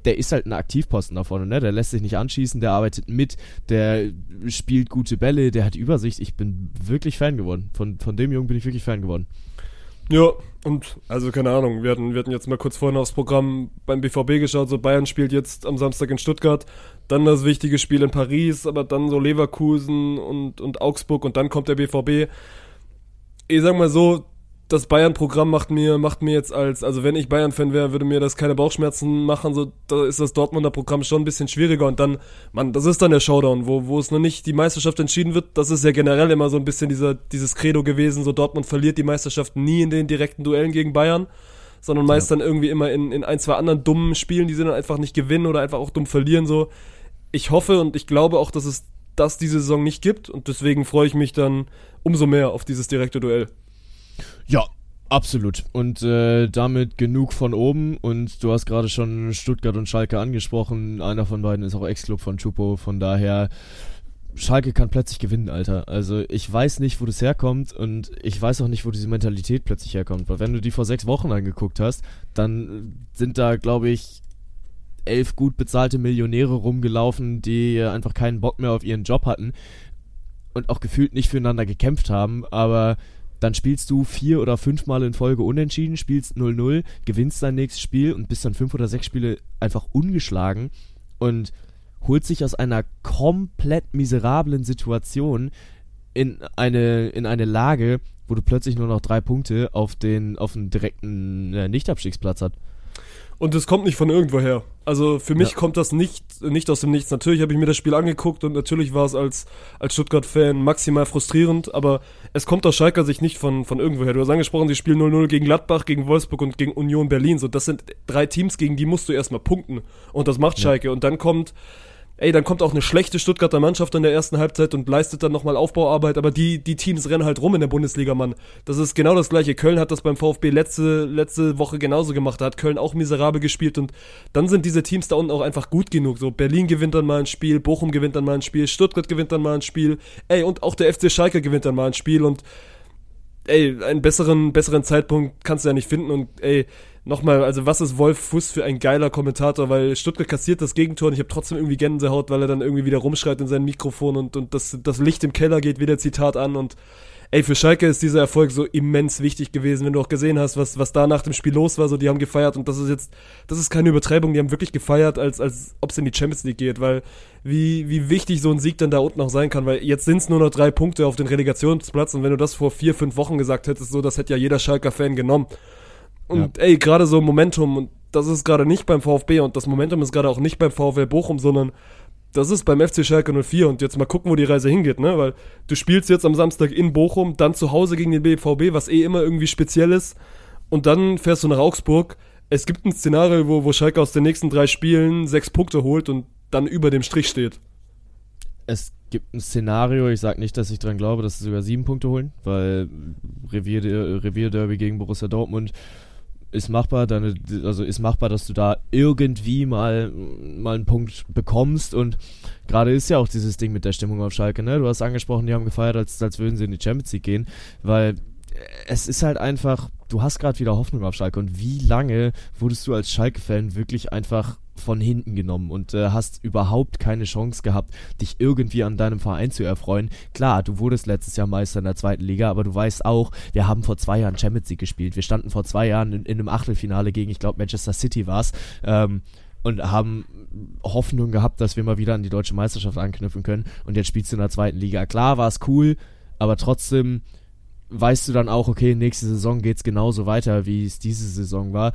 A: der ist halt ein Aktivposten da vorne, ne? Der lässt sich nicht anschießen, der arbeitet mit, der spielt gute Bälle, der hat Übersicht. Ich bin wirklich Fan geworden. Von, von dem Jungen bin ich wirklich Fan geworden.
B: Ja, und also keine Ahnung, wir hatten, wir hatten jetzt mal kurz vorhin aufs Programm beim BVB geschaut, so Bayern spielt jetzt am Samstag in Stuttgart, dann das wichtige Spiel in Paris, aber dann so Leverkusen und, und Augsburg und dann kommt der BVB. Ich sag mal so, das Bayern-Programm macht mir, macht mir jetzt als, also wenn ich Bayern-Fan wäre, würde mir das keine Bauchschmerzen machen, so, da ist das Dortmunder Programm schon ein bisschen schwieriger und dann, man, das ist dann der Showdown, wo, wo es noch nicht die Meisterschaft entschieden wird, das ist ja generell immer so ein bisschen dieser, dieses Credo gewesen, so Dortmund verliert die Meisterschaft nie in den direkten Duellen gegen Bayern, sondern meist ja. dann irgendwie immer in, in ein, zwei anderen dummen Spielen, die sie dann einfach nicht gewinnen oder einfach auch dumm verlieren. So, ich hoffe und ich glaube auch, dass es das diese Saison nicht gibt und deswegen freue ich mich dann umso mehr auf dieses direkte Duell.
A: Ja, Absolut. Und äh, damit genug von oben. Und du hast gerade schon Stuttgart und Schalke angesprochen. Einer von beiden ist auch Ex-Club von Chupo. Von daher, Schalke kann plötzlich gewinnen, Alter. Also ich weiß nicht, wo das herkommt und ich weiß auch nicht, wo diese Mentalität plötzlich herkommt. Weil wenn du die vor sechs Wochen angeguckt hast, dann sind da, glaube ich, elf gut bezahlte Millionäre rumgelaufen, die einfach keinen Bock mehr auf ihren Job hatten und auch gefühlt nicht füreinander gekämpft haben, aber dann spielst du vier oder fünfmal in Folge unentschieden, spielst 0-0, gewinnst dein nächstes Spiel und bist dann fünf oder sechs Spiele einfach ungeschlagen und holt sich aus einer komplett miserablen Situation in eine, in eine Lage, wo du plötzlich nur noch drei Punkte auf den, auf den direkten äh, Nichtabstiegsplatz hast.
B: Und es kommt nicht von irgendwoher. Also für mich ja. kommt das nicht, nicht aus dem Nichts. Natürlich habe ich mir das Spiel angeguckt und natürlich war es als, als Stuttgart-Fan maximal frustrierend, aber es kommt aus Schalker Sicht nicht von, von irgendwoher. Du hast angesprochen, sie spielen 0-0 gegen Gladbach, gegen Wolfsburg und gegen Union Berlin. So, das sind drei Teams, gegen die musst du erstmal punkten. Und das macht Schalke. Ja. Und dann kommt ey, dann kommt auch eine schlechte Stuttgarter Mannschaft in der ersten Halbzeit und leistet dann nochmal Aufbauarbeit, aber die, die Teams rennen halt rum in der Bundesliga, Mann. Das ist genau das gleiche. Köln hat das beim VfB letzte, letzte Woche genauso gemacht. Da hat Köln auch miserabel gespielt und dann sind diese Teams da unten auch einfach gut genug. So, Berlin gewinnt dann mal ein Spiel, Bochum gewinnt dann mal ein Spiel, Stuttgart gewinnt dann mal ein Spiel, ey, und auch der FC Schalke gewinnt dann mal ein Spiel und ey, einen besseren, besseren Zeitpunkt kannst du ja nicht finden und ey, nochmal, also was ist Wolf Fuß für ein geiler Kommentator, weil Stuttgart kassiert das Gegentor und ich habe trotzdem irgendwie Gänsehaut, weil er dann irgendwie wieder rumschreit in sein Mikrofon und, und das, das Licht im Keller geht wieder Zitat an und ey, für Schalke ist dieser Erfolg so immens wichtig gewesen, wenn du auch gesehen hast, was, was da nach dem Spiel los war, so die haben gefeiert und das ist jetzt, das ist keine Übertreibung, die haben wirklich gefeiert, als, als ob es in die Champions League geht, weil wie, wie wichtig so ein Sieg dann da unten auch sein kann, weil jetzt sind es nur noch drei Punkte auf den Relegationsplatz und wenn du das vor vier, fünf Wochen gesagt hättest, so, das hätte ja jeder Schalker-Fan genommen. Und ja. ey, gerade so Momentum, und das ist gerade nicht beim VfB und das Momentum ist gerade auch nicht beim VfL Bochum, sondern das ist beim FC Schalke 04 und jetzt mal gucken, wo die Reise hingeht, ne? Weil du spielst jetzt am Samstag in Bochum, dann zu Hause gegen den BVB, was eh immer irgendwie speziell ist, und dann fährst du nach Augsburg. Es gibt ein Szenario, wo, wo Schalke aus den nächsten drei Spielen sechs Punkte holt und dann über dem Strich steht.
A: Es gibt ein Szenario, ich sage nicht, dass ich dran glaube, dass sie sogar sieben Punkte holen, weil Revier, Revierderby gegen Borussia Dortmund ist machbar, deine, also ist machbar, dass du da irgendwie mal, mal einen Punkt bekommst. Und gerade ist ja auch dieses Ding mit der Stimmung auf Schalke, ne? Du hast angesprochen, die haben gefeiert, als, als würden sie in die Champions League gehen, weil es ist halt einfach, du hast gerade wieder Hoffnung auf Schalke. Und wie lange wurdest du als Schalke-Fan wirklich einfach von hinten genommen und äh, hast überhaupt keine Chance gehabt, dich irgendwie an deinem Verein zu erfreuen. Klar, du wurdest letztes Jahr Meister in der zweiten Liga, aber du weißt auch, wir haben vor zwei Jahren Champions League gespielt. Wir standen vor zwei Jahren in, in einem Achtelfinale gegen, ich glaube, Manchester City war es. Ähm, und haben Hoffnung gehabt, dass wir mal wieder an die deutsche Meisterschaft anknüpfen können. Und jetzt spielst du in der zweiten Liga. Klar war es cool, aber trotzdem weißt du dann auch, okay, nächste Saison geht es genauso weiter, wie es diese Saison war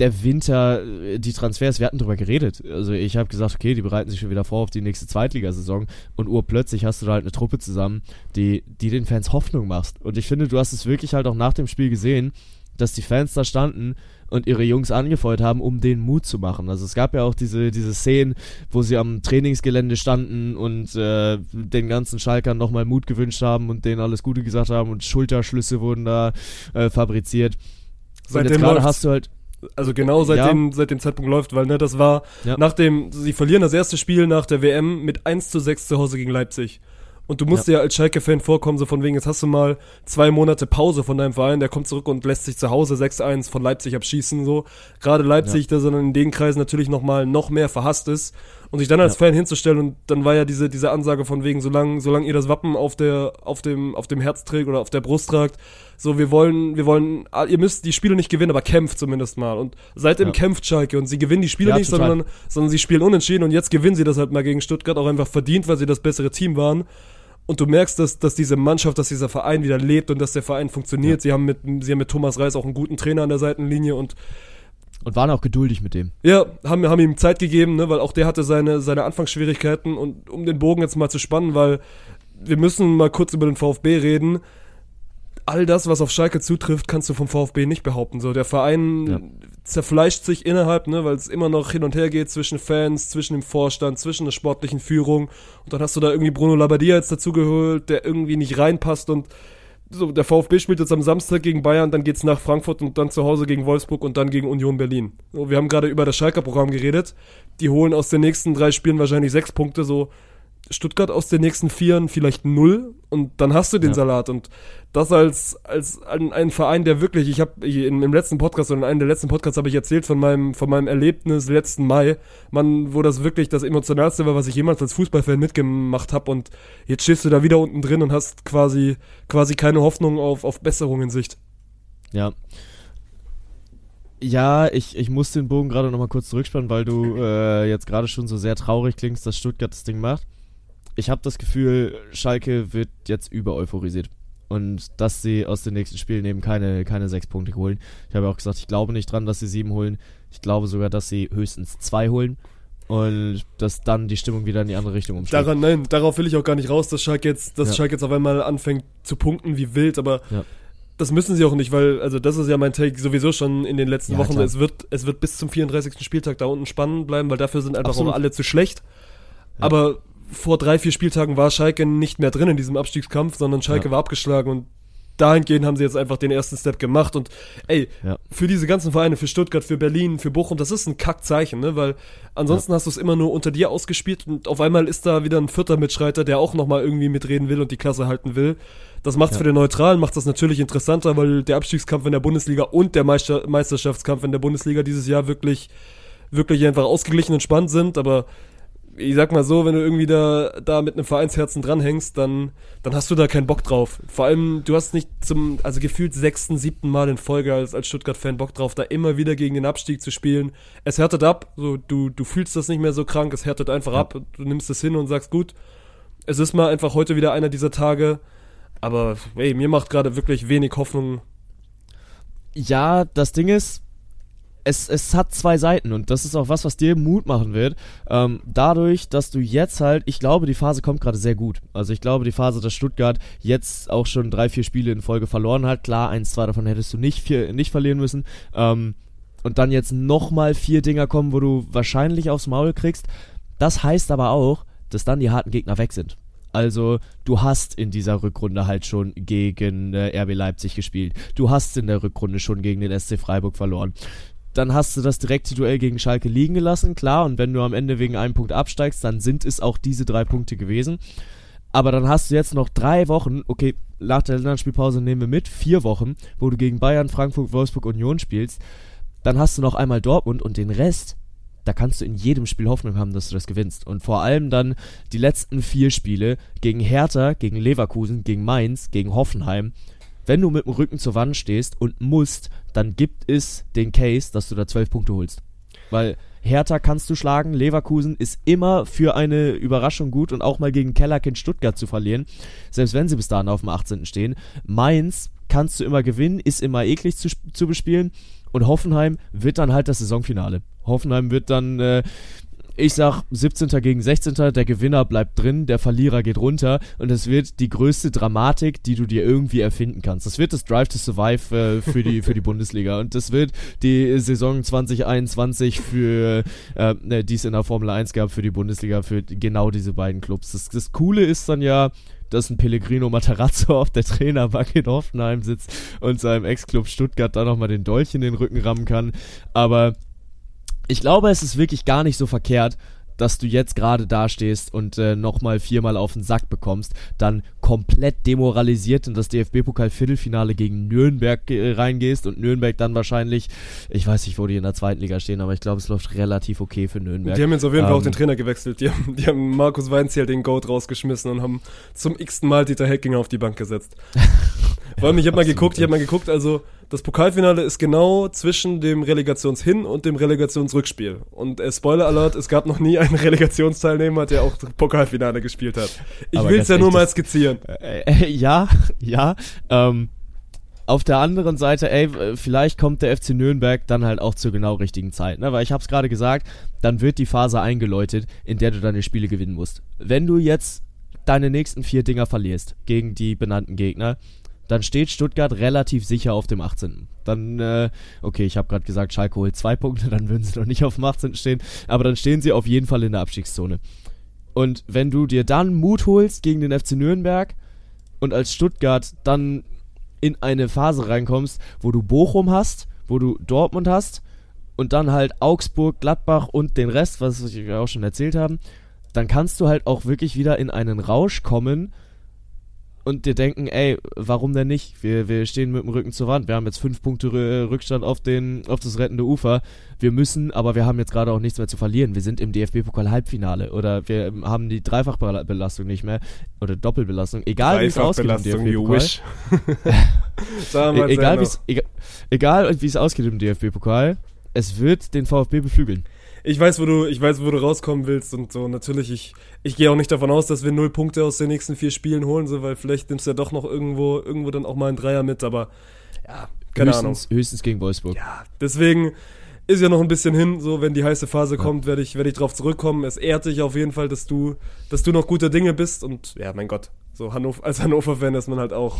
A: der Winter, äh, die Transfers, wir hatten drüber geredet. Also ich habe gesagt, okay, die bereiten sich schon wieder vor auf die nächste Zweitligasaison und urplötzlich hast du da halt eine Truppe zusammen, die, die den Fans Hoffnung machst. Und ich finde, du hast es wirklich halt auch nach dem Spiel gesehen, dass die Fans da standen und ihre Jungs angefeuert haben, um den Mut zu machen. Also es gab ja auch diese, diese Szenen, wo sie am Trainingsgelände standen und äh, den ganzen Schalkern nochmal Mut gewünscht haben und denen alles Gute gesagt haben und Schulterschlüsse wurden da äh, fabriziert.
B: Seitdem und jetzt gerade hast du halt also genau seit, ja. dem, seit dem Zeitpunkt läuft, weil ne, das war ja. nach dem, sie verlieren das erste Spiel nach der WM mit 1 zu 6 zu Hause gegen Leipzig. Und du musst ja, ja als Schalke-Fan vorkommen, so von wegen, jetzt hast du mal zwei Monate Pause von deinem Verein, der kommt zurück und lässt sich zu Hause 6-1 von Leipzig abschießen, so. Gerade Leipzig, ja. der dann in den Kreisen natürlich nochmal noch mehr verhasst ist. Und sich dann als ja. Fan hinzustellen und dann war ja diese, diese Ansage von wegen, solange, solange ihr das Wappen auf der, auf dem, auf dem Herz trägt oder auf der Brust tragt, so, wir wollen, wir wollen, ah, ihr müsst die Spiele nicht gewinnen, aber kämpft zumindest mal. Und seitdem ja. kämpft Schalke und sie gewinnen die Spiele nicht, sondern, sondern sie spielen unentschieden und jetzt gewinnen sie das halt mal gegen Stuttgart auch einfach verdient, weil sie das bessere Team waren. Und du merkst, dass, dass diese Mannschaft, dass dieser Verein wieder lebt und dass der Verein funktioniert. Ja. Sie, haben mit, sie haben mit Thomas Reis auch einen guten Trainer an der Seitenlinie und
A: und waren auch geduldig mit dem.
B: Ja, haben, haben ihm Zeit gegeben, ne, weil auch der hatte seine, seine Anfangsschwierigkeiten. Und um den Bogen jetzt mal zu spannen, weil wir müssen mal kurz über den VfB reden. All das, was auf Schalke zutrifft, kannst du vom VfB nicht behaupten. So, der Verein ja. zerfleischt sich innerhalb, ne, weil es immer noch hin und her geht zwischen Fans, zwischen dem Vorstand, zwischen der sportlichen Führung. Und dann hast du da irgendwie Bruno Labbadia jetzt dazugeholt, der irgendwie nicht reinpasst und so, der VfB spielt jetzt am Samstag gegen Bayern, dann geht's nach Frankfurt und dann zu Hause gegen Wolfsburg und dann gegen Union Berlin. So, wir haben gerade über das Schalker Programm geredet. Die holen aus den nächsten drei Spielen wahrscheinlich sechs Punkte, so Stuttgart aus den nächsten Vieren vielleicht null und dann hast du den ja. Salat und das als als ein, ein Verein, der wirklich, ich habe im letzten Podcast oder in einem der letzten Podcasts habe ich erzählt von meinem von meinem Erlebnis letzten Mai, man, wo das wirklich das emotionalste war, was ich jemals als Fußballfan mitgemacht habe und jetzt stehst du da wieder unten drin und hast quasi quasi keine Hoffnung auf auf Besserung in Sicht.
A: Ja. Ja, ich, ich muss den Bogen gerade nochmal kurz zurückspannen, weil du äh, jetzt gerade schon so sehr traurig klingst, dass Stuttgart das Ding macht ich habe das Gefühl, Schalke wird jetzt über euphorisiert. Und dass sie aus den nächsten Spielen eben keine, keine sechs Punkte holen. Ich habe auch gesagt, ich glaube nicht dran, dass sie sieben holen. Ich glaube sogar, dass sie höchstens zwei holen. Und dass dann die Stimmung wieder in die andere Richtung umschlägt.
B: Daran, nein, darauf will ich auch gar nicht raus, dass Schalke jetzt, dass ja. Schalke jetzt auf einmal anfängt zu punkten wie wild, aber ja. das müssen sie auch nicht, weil, also das ist ja mein Take sowieso schon in den letzten ja, Wochen. Es wird, es wird bis zum 34. Spieltag da unten spannend bleiben, weil dafür sind einfach Absolut. auch alle zu schlecht. Aber vor drei, vier Spieltagen war Schalke nicht mehr drin in diesem Abstiegskampf, sondern Schalke ja. war abgeschlagen und dahingehend haben sie jetzt einfach den ersten Step gemacht und ey, ja. für diese ganzen Vereine, für Stuttgart, für Berlin, für Bochum, das ist ein Kackzeichen, ne, weil ansonsten ja. hast du es immer nur unter dir ausgespielt und auf einmal ist da wieder ein vierter Mitschreiter, der auch nochmal irgendwie mitreden will und die Klasse halten will. Das macht's ja. für den Neutralen, macht das natürlich interessanter, weil der Abstiegskampf in der Bundesliga und der Meister Meisterschaftskampf in der Bundesliga dieses Jahr wirklich, wirklich einfach ausgeglichen und spannend sind, aber ich sag mal so, wenn du irgendwie da, da mit einem Vereinsherzen dranhängst, dann, dann hast du da keinen Bock drauf. Vor allem, du hast nicht zum, also gefühlt sechsten, siebten Mal in Folge als, als Stuttgart-Fan Bock drauf, da immer wieder gegen den Abstieg zu spielen. Es härtet ab, so, du, du fühlst das nicht mehr so krank, es härtet einfach ja. ab, du nimmst es hin und sagst, gut, es ist mal einfach heute wieder einer dieser Tage, aber, ey, mir macht gerade wirklich wenig Hoffnung.
A: Ja, das Ding ist, es, es hat zwei Seiten und das ist auch was, was dir Mut machen wird. Ähm, dadurch, dass du jetzt halt, ich glaube, die Phase kommt gerade sehr gut. Also ich glaube, die Phase, dass Stuttgart jetzt auch schon drei, vier Spiele in Folge verloren hat. Klar, eins, zwei davon hättest du nicht, vier, nicht verlieren müssen. Ähm, und dann jetzt nochmal vier Dinger kommen, wo du wahrscheinlich aufs Maul kriegst. Das heißt aber auch, dass dann die harten Gegner weg sind. Also du hast in dieser Rückrunde halt schon gegen äh, RB Leipzig gespielt. Du hast in der Rückrunde schon gegen den SC Freiburg verloren dann hast du das direkte Duell gegen Schalke liegen gelassen, klar, und wenn du am Ende wegen einem Punkt absteigst, dann sind es auch diese drei Punkte gewesen. Aber dann hast du jetzt noch drei Wochen, okay, nach der Länderspielpause nehmen wir mit, vier Wochen, wo du gegen Bayern, Frankfurt, Wolfsburg, Union spielst. Dann hast du noch einmal Dortmund und den Rest, da kannst du in jedem Spiel Hoffnung haben, dass du das gewinnst. Und vor allem dann die letzten vier Spiele gegen Hertha, gegen Leverkusen, gegen Mainz, gegen Hoffenheim wenn du mit dem Rücken zur Wand stehst und musst, dann gibt es den Case, dass du da zwölf Punkte holst. Weil Hertha kannst du schlagen, Leverkusen ist immer für eine Überraschung gut und auch mal gegen Kellerkind Stuttgart zu verlieren, selbst wenn sie bis dahin auf dem 18. stehen. Mainz kannst du immer gewinnen, ist immer eklig zu, zu bespielen und Hoffenheim wird dann halt das Saisonfinale. Hoffenheim wird dann äh, ich sag 17. gegen 16. Der Gewinner bleibt drin, der Verlierer geht runter und es wird die größte Dramatik, die du dir irgendwie erfinden kannst. Das wird das Drive to Survive äh, für die für die Bundesliga und das wird die Saison 2021 für äh, ne, die es in der Formel 1 gab für die Bundesliga für genau diese beiden Clubs. Das, das Coole ist dann ja, dass ein Pellegrino Matarazzo auf der Trainerbank in Hoffenheim sitzt und seinem Ex-Club Stuttgart da nochmal den Dolch in den Rücken rammen kann. Aber ich glaube, es ist wirklich gar nicht so verkehrt, dass du jetzt gerade dastehst und äh, nochmal viermal auf den Sack bekommst, dann komplett demoralisiert in das DFB-Pokal-Viertelfinale gegen Nürnberg äh, reingehst und Nürnberg dann wahrscheinlich, ich weiß nicht, wo die in der zweiten Liga stehen, aber ich glaube, es läuft relativ okay für Nürnberg.
B: Die haben jetzt auf jeden Fall auch ähm, den Trainer gewechselt. Die haben, die haben Markus Weinziel den Goat rausgeschmissen und haben zum x-ten Mal Dieter Heckinger auf die Bank gesetzt. Vor allem, ich habe mal geguckt, ich habe mal geguckt, also das Pokalfinale ist genau zwischen dem Relegationshin- und dem Relegationsrückspiel. Und äh, Spoiler Alert, es gab noch nie einen Relegationsteilnehmer, der auch Pokalfinale gespielt hat. Ich will es ja nur mal skizzieren.
A: Äh, äh, ja, ja. Ähm, auf der anderen Seite, ey, vielleicht kommt der FC Nürnberg dann halt auch zur genau richtigen Zeit, ne? Weil ich hab's gerade gesagt, dann wird die Phase eingeläutet, in der du deine Spiele gewinnen musst. Wenn du jetzt deine nächsten vier Dinger verlierst gegen die benannten Gegner, dann steht Stuttgart relativ sicher auf dem 18. Dann, äh, okay, ich habe gerade gesagt, Schalke holt zwei Punkte, dann würden sie noch nicht auf dem 18. stehen, aber dann stehen sie auf jeden Fall in der Abstiegszone. Und wenn du dir dann Mut holst gegen den FC Nürnberg und als Stuttgart dann in eine Phase reinkommst, wo du Bochum hast, wo du Dortmund hast und dann halt Augsburg, Gladbach und den Rest, was ich auch schon erzählt habe, dann kannst du halt auch wirklich wieder in einen Rausch kommen und dir denken, ey, warum denn nicht? Wir, wir stehen mit dem Rücken zur Wand. Wir haben jetzt fünf Punkte Rückstand auf, den, auf das rettende Ufer. Wir müssen, aber wir haben jetzt gerade auch nichts mehr zu verlieren. Wir sind im DFB-Pokal-Halbfinale oder wir haben die Dreifachbelastung nicht mehr oder Doppelbelastung. Egal wie es ausgeht im DFB-Pokal. e egal wie es ausgeht im DFB-Pokal, es wird den VfB beflügeln
B: ich weiß, wo du, ich weiß, wo du rauskommen willst und so. Natürlich, ich, ich gehe auch nicht davon aus, dass wir null Punkte aus den nächsten vier Spielen holen, so, weil vielleicht nimmst du ja doch noch irgendwo, irgendwo dann auch mal einen Dreier mit, aber ja, keine
A: höchstens,
B: Ahnung.
A: Höchstens gegen Wolfsburg.
B: Ja, deswegen ist ja noch ein bisschen hin, so, wenn die heiße Phase ja. kommt, werde ich, werde ich drauf zurückkommen. Es ehrt dich auf jeden Fall, dass du, dass du noch gute Dinge bist und ja, mein Gott, so Hannover, als Hannover-Fan ist man halt auch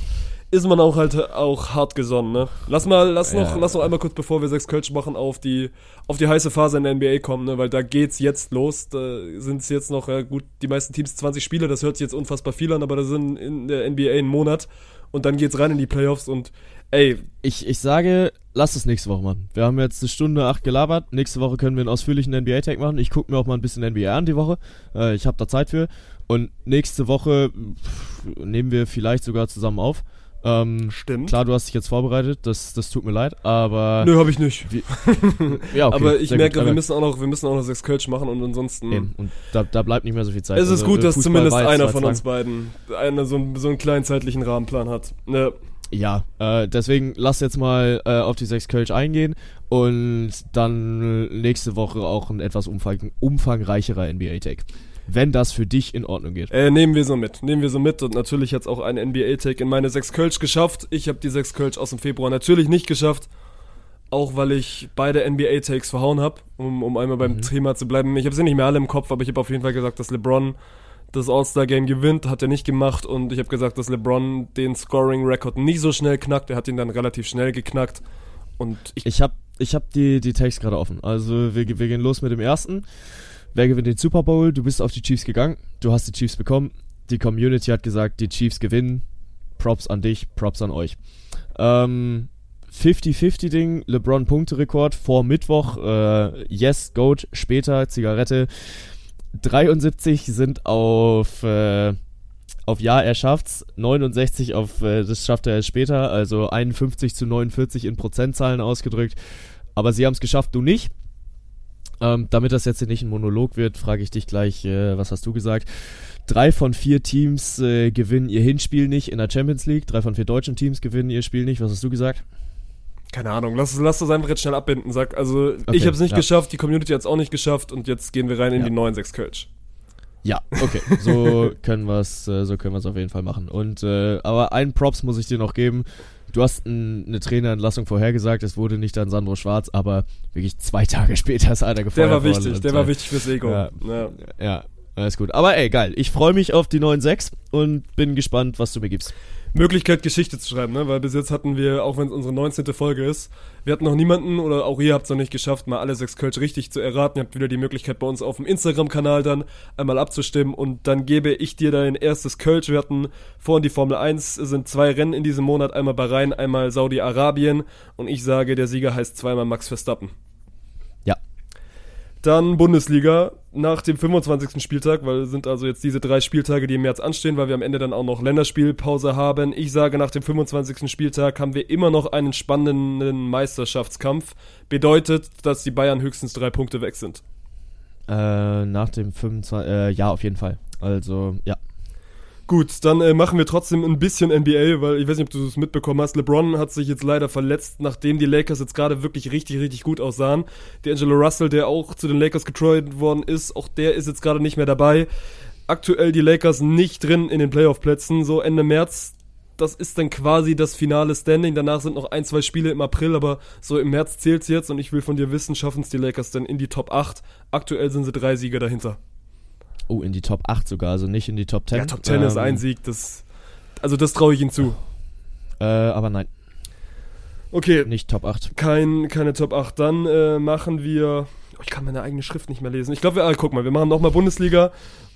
B: ist man auch halt auch hart gesonnen, ne? Lass mal, lass noch, ja. lass noch einmal kurz, bevor wir sechs Kölsch machen, auf die, auf die heiße Phase in der NBA kommen, ne? Weil da geht's jetzt los. Da sind es jetzt noch, ja gut, die meisten Teams 20 Spiele, das hört sich jetzt unfassbar viel an, aber da sind in der NBA ein Monat und dann geht's rein in die Playoffs und ey.
A: Ich, ich sage, lass es nächste Woche machen. Wir haben jetzt eine Stunde acht gelabert. Nächste Woche können wir einen ausführlichen NBA-Tag machen. Ich gucke mir auch mal ein bisschen NBA an die Woche. Äh, ich habe da Zeit für. Und nächste Woche pff, nehmen wir vielleicht sogar zusammen auf. Ähm,
B: Stimmt.
A: Klar, du hast dich jetzt vorbereitet, das, das tut mir leid, aber.
B: Nö, habe ich nicht. Wie, ja, okay, aber ich merke, wir müssen auch noch, wir müssen auch noch sechs Kölsch machen und ansonsten.
A: Eben. Und da, da bleibt nicht mehr so viel Zeit.
B: Es ist also, gut, dass Fußball zumindest einer von uns beiden eine, so, einen, so einen kleinen zeitlichen Rahmenplan hat. Ne.
A: Ja, äh, deswegen lass jetzt mal äh, auf die sechs Kölsch eingehen und dann nächste Woche auch ein etwas umfang, umfangreicherer NBA-Tag wenn das für dich in Ordnung geht.
B: Äh, nehmen wir so mit. Nehmen wir so mit. Und natürlich hat es auch ein NBA-Take in meine 6 Kölsch geschafft. Ich habe die 6 Kölsch aus dem Februar natürlich nicht geschafft. Auch weil ich beide NBA-Takes verhauen habe, um, um einmal beim mhm. Thema zu bleiben. Ich habe sie nicht mehr alle im Kopf, aber ich habe auf jeden Fall gesagt, dass LeBron das All-Star-Game gewinnt, hat er nicht gemacht. Und ich habe gesagt, dass LeBron den Scoring-Record nicht so schnell knackt. Er hat ihn dann relativ schnell geknackt. Und
A: ich, ich habe ich hab die, die Takes gerade offen. Also wir, wir gehen los mit dem ersten. Wer gewinnt den Super Bowl? Du bist auf die Chiefs gegangen, du hast die Chiefs bekommen. Die Community hat gesagt, die Chiefs gewinnen. Props an dich, Props an euch. Ähm, 50-50-Ding, LeBron-Punkte-Rekord vor Mittwoch. Äh, yes, Goat, später, Zigarette. 73 sind auf, äh, auf Ja, er schafft's. 69 auf, äh, das schafft er später. Also 51 zu 49 in Prozentzahlen ausgedrückt. Aber sie haben es geschafft, du nicht. Ähm, damit das jetzt hier nicht ein Monolog wird, frage ich dich gleich, äh, was hast du gesagt? Drei von vier Teams äh, gewinnen ihr Hinspiel nicht in der Champions League. Drei von vier deutschen Teams gewinnen ihr Spiel nicht. Was hast du gesagt?
B: Keine Ahnung, lass, lass das einfach jetzt schnell abbinden. Sag, also okay, ich habe es nicht ja. geschafft, die Community hat es auch nicht geschafft und jetzt gehen wir rein in ja. die neuen sechs Kölsch.
A: Ja, okay, so können wir es, äh, so können wir es auf jeden Fall machen. Und äh, aber einen Props muss ich dir noch geben du hast ein, eine Trainerentlassung vorhergesagt, es wurde nicht dann Sandro Schwarz, aber wirklich zwei Tage später ist einer gefeuert
B: Der war wichtig, der war wichtig fürs Ego.
A: Ja, ja. ja alles gut. Aber ey, geil. Ich freue mich auf die neuen sechs und bin gespannt, was du mir gibst.
B: Möglichkeit, Geschichte zu schreiben, ne? weil bis jetzt hatten wir, auch wenn es unsere 19. Folge ist, wir hatten noch niemanden oder auch ihr habt es noch nicht geschafft, mal alle sechs Kölsch richtig zu erraten. Ihr habt wieder die Möglichkeit bei uns auf dem Instagram-Kanal dann einmal abzustimmen und dann gebe ich dir dein erstes Kölsch. Wir hatten vorhin die Formel 1, sind zwei Rennen in diesem Monat, einmal Bahrain, einmal Saudi-Arabien und ich sage, der Sieger heißt zweimal Max Verstappen. Dann Bundesliga nach dem 25. Spieltag, weil sind also jetzt diese drei Spieltage, die im März anstehen, weil wir am Ende dann auch noch Länderspielpause haben. Ich sage, nach dem 25. Spieltag haben wir immer noch einen spannenden Meisterschaftskampf. Bedeutet, dass die Bayern höchstens drei Punkte weg sind.
A: Äh, nach dem 25. Äh, ja, auf jeden Fall. Also, ja.
B: Gut, dann äh, machen wir trotzdem ein bisschen NBA, weil ich weiß nicht, ob du es mitbekommen hast. LeBron hat sich jetzt leider verletzt, nachdem die Lakers jetzt gerade wirklich richtig, richtig gut aussahen. Der Angelo Russell, der auch zu den Lakers getradet worden ist, auch der ist jetzt gerade nicht mehr dabei. Aktuell die Lakers nicht drin in den Playoff-Plätzen, so Ende März. Das ist dann quasi das finale Standing. Danach sind noch ein, zwei Spiele im April, aber so im März zählt's jetzt und ich will von dir wissen, schaffen es die Lakers denn in die Top 8? Aktuell sind sie drei Sieger dahinter.
A: Oh, in die Top 8 sogar, also nicht in die Top 10.
B: Ja, Top 10 ähm, ist ein Sieg, das, also das traue ich ihnen zu.
A: Äh, aber nein.
B: Okay.
A: Nicht Top 8.
B: Kein, keine Top 8. Dann äh, machen wir. Oh, ich kann meine eigene Schrift nicht mehr lesen. Ich glaube, wir, ah, guck mal, wir machen nochmal Bundesliga.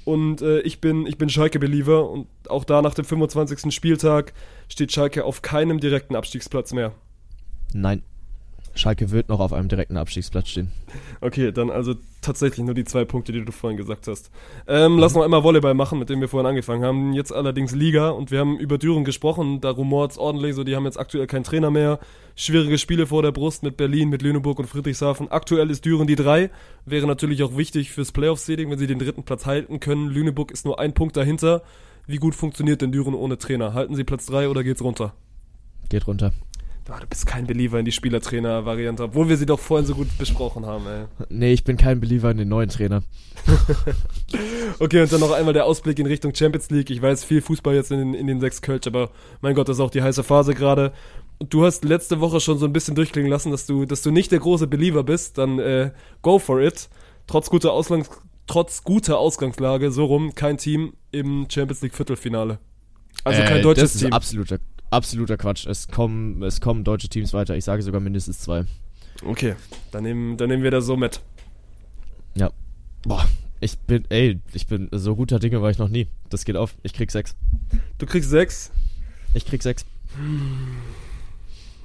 B: Und äh, ich bin, ich bin Schalke-Believer. Und auch da nach dem 25. Spieltag steht Schalke auf keinem direkten Abstiegsplatz mehr.
A: Nein. Schalke wird noch auf einem direkten Abstiegsplatz stehen.
B: Okay, dann also tatsächlich nur die zwei Punkte, die du vorhin gesagt hast. Ähm, lass noch einmal Volleyball machen, mit dem wir vorhin angefangen haben. Jetzt allerdings Liga und wir haben über Düren gesprochen. Da rumort es ordentlich, so die haben jetzt aktuell keinen Trainer mehr. Schwierige Spiele vor der Brust mit Berlin, mit Lüneburg und Friedrichshafen. Aktuell ist Düren die drei. Wäre natürlich auch wichtig fürs Playoff-Seeding, wenn sie den dritten Platz halten können. Lüneburg ist nur ein Punkt dahinter. Wie gut funktioniert denn Düren ohne Trainer? Halten sie Platz drei oder geht's runter?
A: Geht runter.
B: Oh, du bist kein Believer in die Spielertrainer-Variante, obwohl wir sie doch vorhin so gut besprochen haben, ey.
A: Nee, ich bin kein Believer in den neuen Trainer.
B: okay, und dann noch einmal der Ausblick in Richtung Champions League. Ich weiß, viel Fußball jetzt in den, in den sechs Kölsch, aber mein Gott, das ist auch die heiße Phase gerade. Du hast letzte Woche schon so ein bisschen durchklingen lassen, dass du, dass du nicht der große Believer bist, dann äh, go for it. Trotz guter, Ausgangs trotz guter Ausgangslage, so rum, kein Team im Champions League Viertelfinale.
A: Also kein äh, deutsches das ist Team. Absoluter absoluter Quatsch. Es kommen, es kommen deutsche Teams weiter. Ich sage sogar mindestens zwei.
B: Okay, dann nehmen, dann nehmen wir das so mit.
A: Ja. Boah, ich bin, ey, ich bin so guter Dinge war ich noch nie. Das geht auf. Ich krieg sechs.
B: Du kriegst sechs?
A: Ich krieg sechs.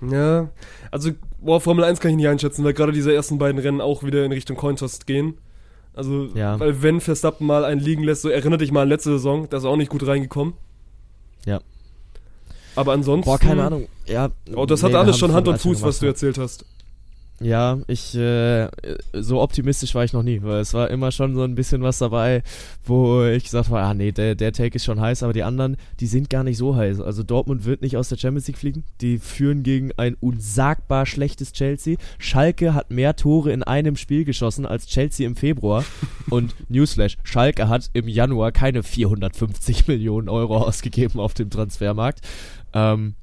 B: Ja, also, boah, Formel 1 kann ich nicht einschätzen, weil gerade diese ersten beiden Rennen auch wieder in Richtung Cointost gehen. Also, ja. weil wenn Verstappen mal einen liegen lässt, so erinnere dich mal an letzte Saison, da ist auch nicht gut reingekommen.
A: Ja.
B: Aber ansonsten.
A: Boah, keine Ahnung. Ja.
B: Oh, das nee, hat alles schon Hand und Fuß, was du erzählt hast.
A: Ja, ich äh, so optimistisch war ich noch nie, weil es war immer schon so ein bisschen was dabei, wo ich gesagt habe, ah nee, der, der Take ist schon heiß, aber die anderen, die sind gar nicht so heiß. Also Dortmund wird nicht aus der Champions League fliegen. Die führen gegen ein unsagbar schlechtes Chelsea. Schalke hat mehr Tore in einem Spiel geschossen als Chelsea im Februar. Und Newsflash, Schalke hat im Januar keine 450 Millionen Euro ausgegeben auf dem Transfermarkt. Ähm,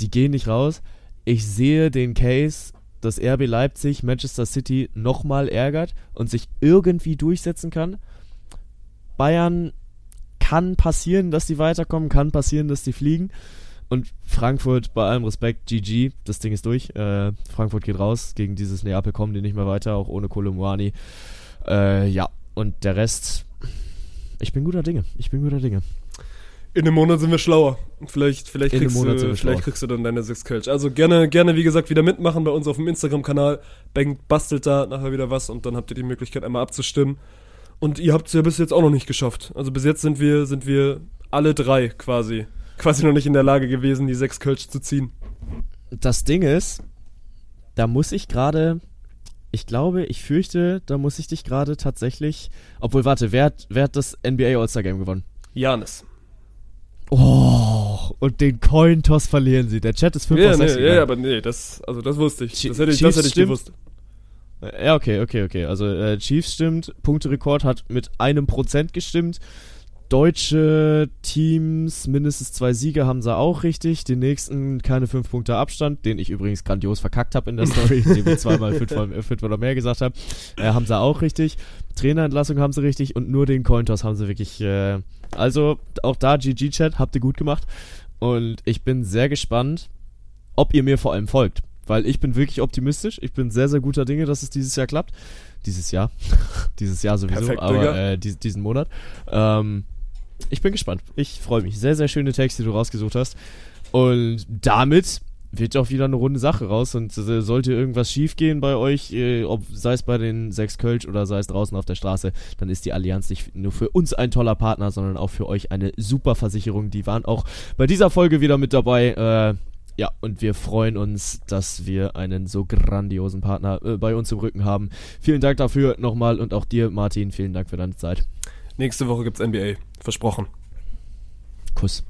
A: die gehen nicht raus. Ich sehe den Case, dass RB Leipzig Manchester City nochmal ärgert und sich irgendwie durchsetzen kann. Bayern kann passieren, dass die weiterkommen, kann passieren, dass die fliegen. Und Frankfurt, bei allem Respekt, GG, das Ding ist durch. Äh, Frankfurt geht raus, gegen dieses Neapel kommen die nicht mehr weiter, auch ohne Kolumwani. Äh, ja, und der Rest, ich bin guter Dinge, ich bin guter Dinge.
B: In einem Monat sind wir schlauer. Vielleicht, vielleicht, kriegst, du, vielleicht kriegst du dann deine sechs Kölsch. Also gerne, gerne, wie gesagt, wieder mitmachen bei uns auf dem Instagram-Kanal. Bastelt da nachher wieder was und dann habt ihr die Möglichkeit, einmal abzustimmen. Und ihr habt es ja bis jetzt auch noch nicht geschafft. Also bis jetzt sind wir, sind wir alle drei quasi, quasi noch nicht in der Lage gewesen, die sechs Kölsch zu ziehen.
A: Das Ding ist, da muss ich gerade, ich glaube, ich fürchte, da muss ich dich gerade tatsächlich, obwohl, warte, wer hat, wer hat das NBA All-Star Game gewonnen?
B: Janis.
A: Oh, und den Coin-Toss verlieren sie. Der Chat ist 5
B: ja, nee, Ja, aber nee, das, also das wusste ich. Das hätte ich, das hätte ich gewusst.
A: Ja, okay, okay, okay. Also äh, Chiefs stimmt, Punkterekord hat mit einem Prozent gestimmt. Deutsche Teams, mindestens zwei Siege haben sie auch richtig. Den nächsten keine fünf Punkte Abstand, den ich übrigens grandios verkackt habe in der Story, indem ich zweimal fünf, fünf oder mehr gesagt habe, äh, haben sie auch richtig. Trainerentlassung haben sie richtig und nur den Cointoss haben sie wirklich äh, also auch da GG-Chat, habt ihr gut gemacht. Und ich bin sehr gespannt, ob ihr mir vor allem folgt. Weil ich bin wirklich optimistisch. Ich bin sehr, sehr guter Dinge, dass es dieses Jahr klappt. Dieses Jahr. dieses Jahr sowieso, Perfekt, aber äh, diesen, diesen Monat. Ähm, ich bin gespannt. Ich freue mich. Sehr, sehr schöne Texte, die du rausgesucht hast. Und damit wird auch wieder eine runde Sache raus und äh, sollte irgendwas schiefgehen bei euch, äh, ob sei es bei den sechs Kölsch oder sei es draußen auf der Straße, dann ist die Allianz nicht nur für uns ein toller Partner, sondern auch für euch eine super Versicherung. Die waren auch bei dieser Folge wieder mit dabei. Äh, ja, und wir freuen uns, dass wir einen so grandiosen Partner äh, bei uns im Rücken haben. Vielen Dank dafür nochmal und auch dir, Martin, vielen Dank für deine Zeit.
B: Nächste Woche gibt's NBA. Versprochen.
A: Kuss.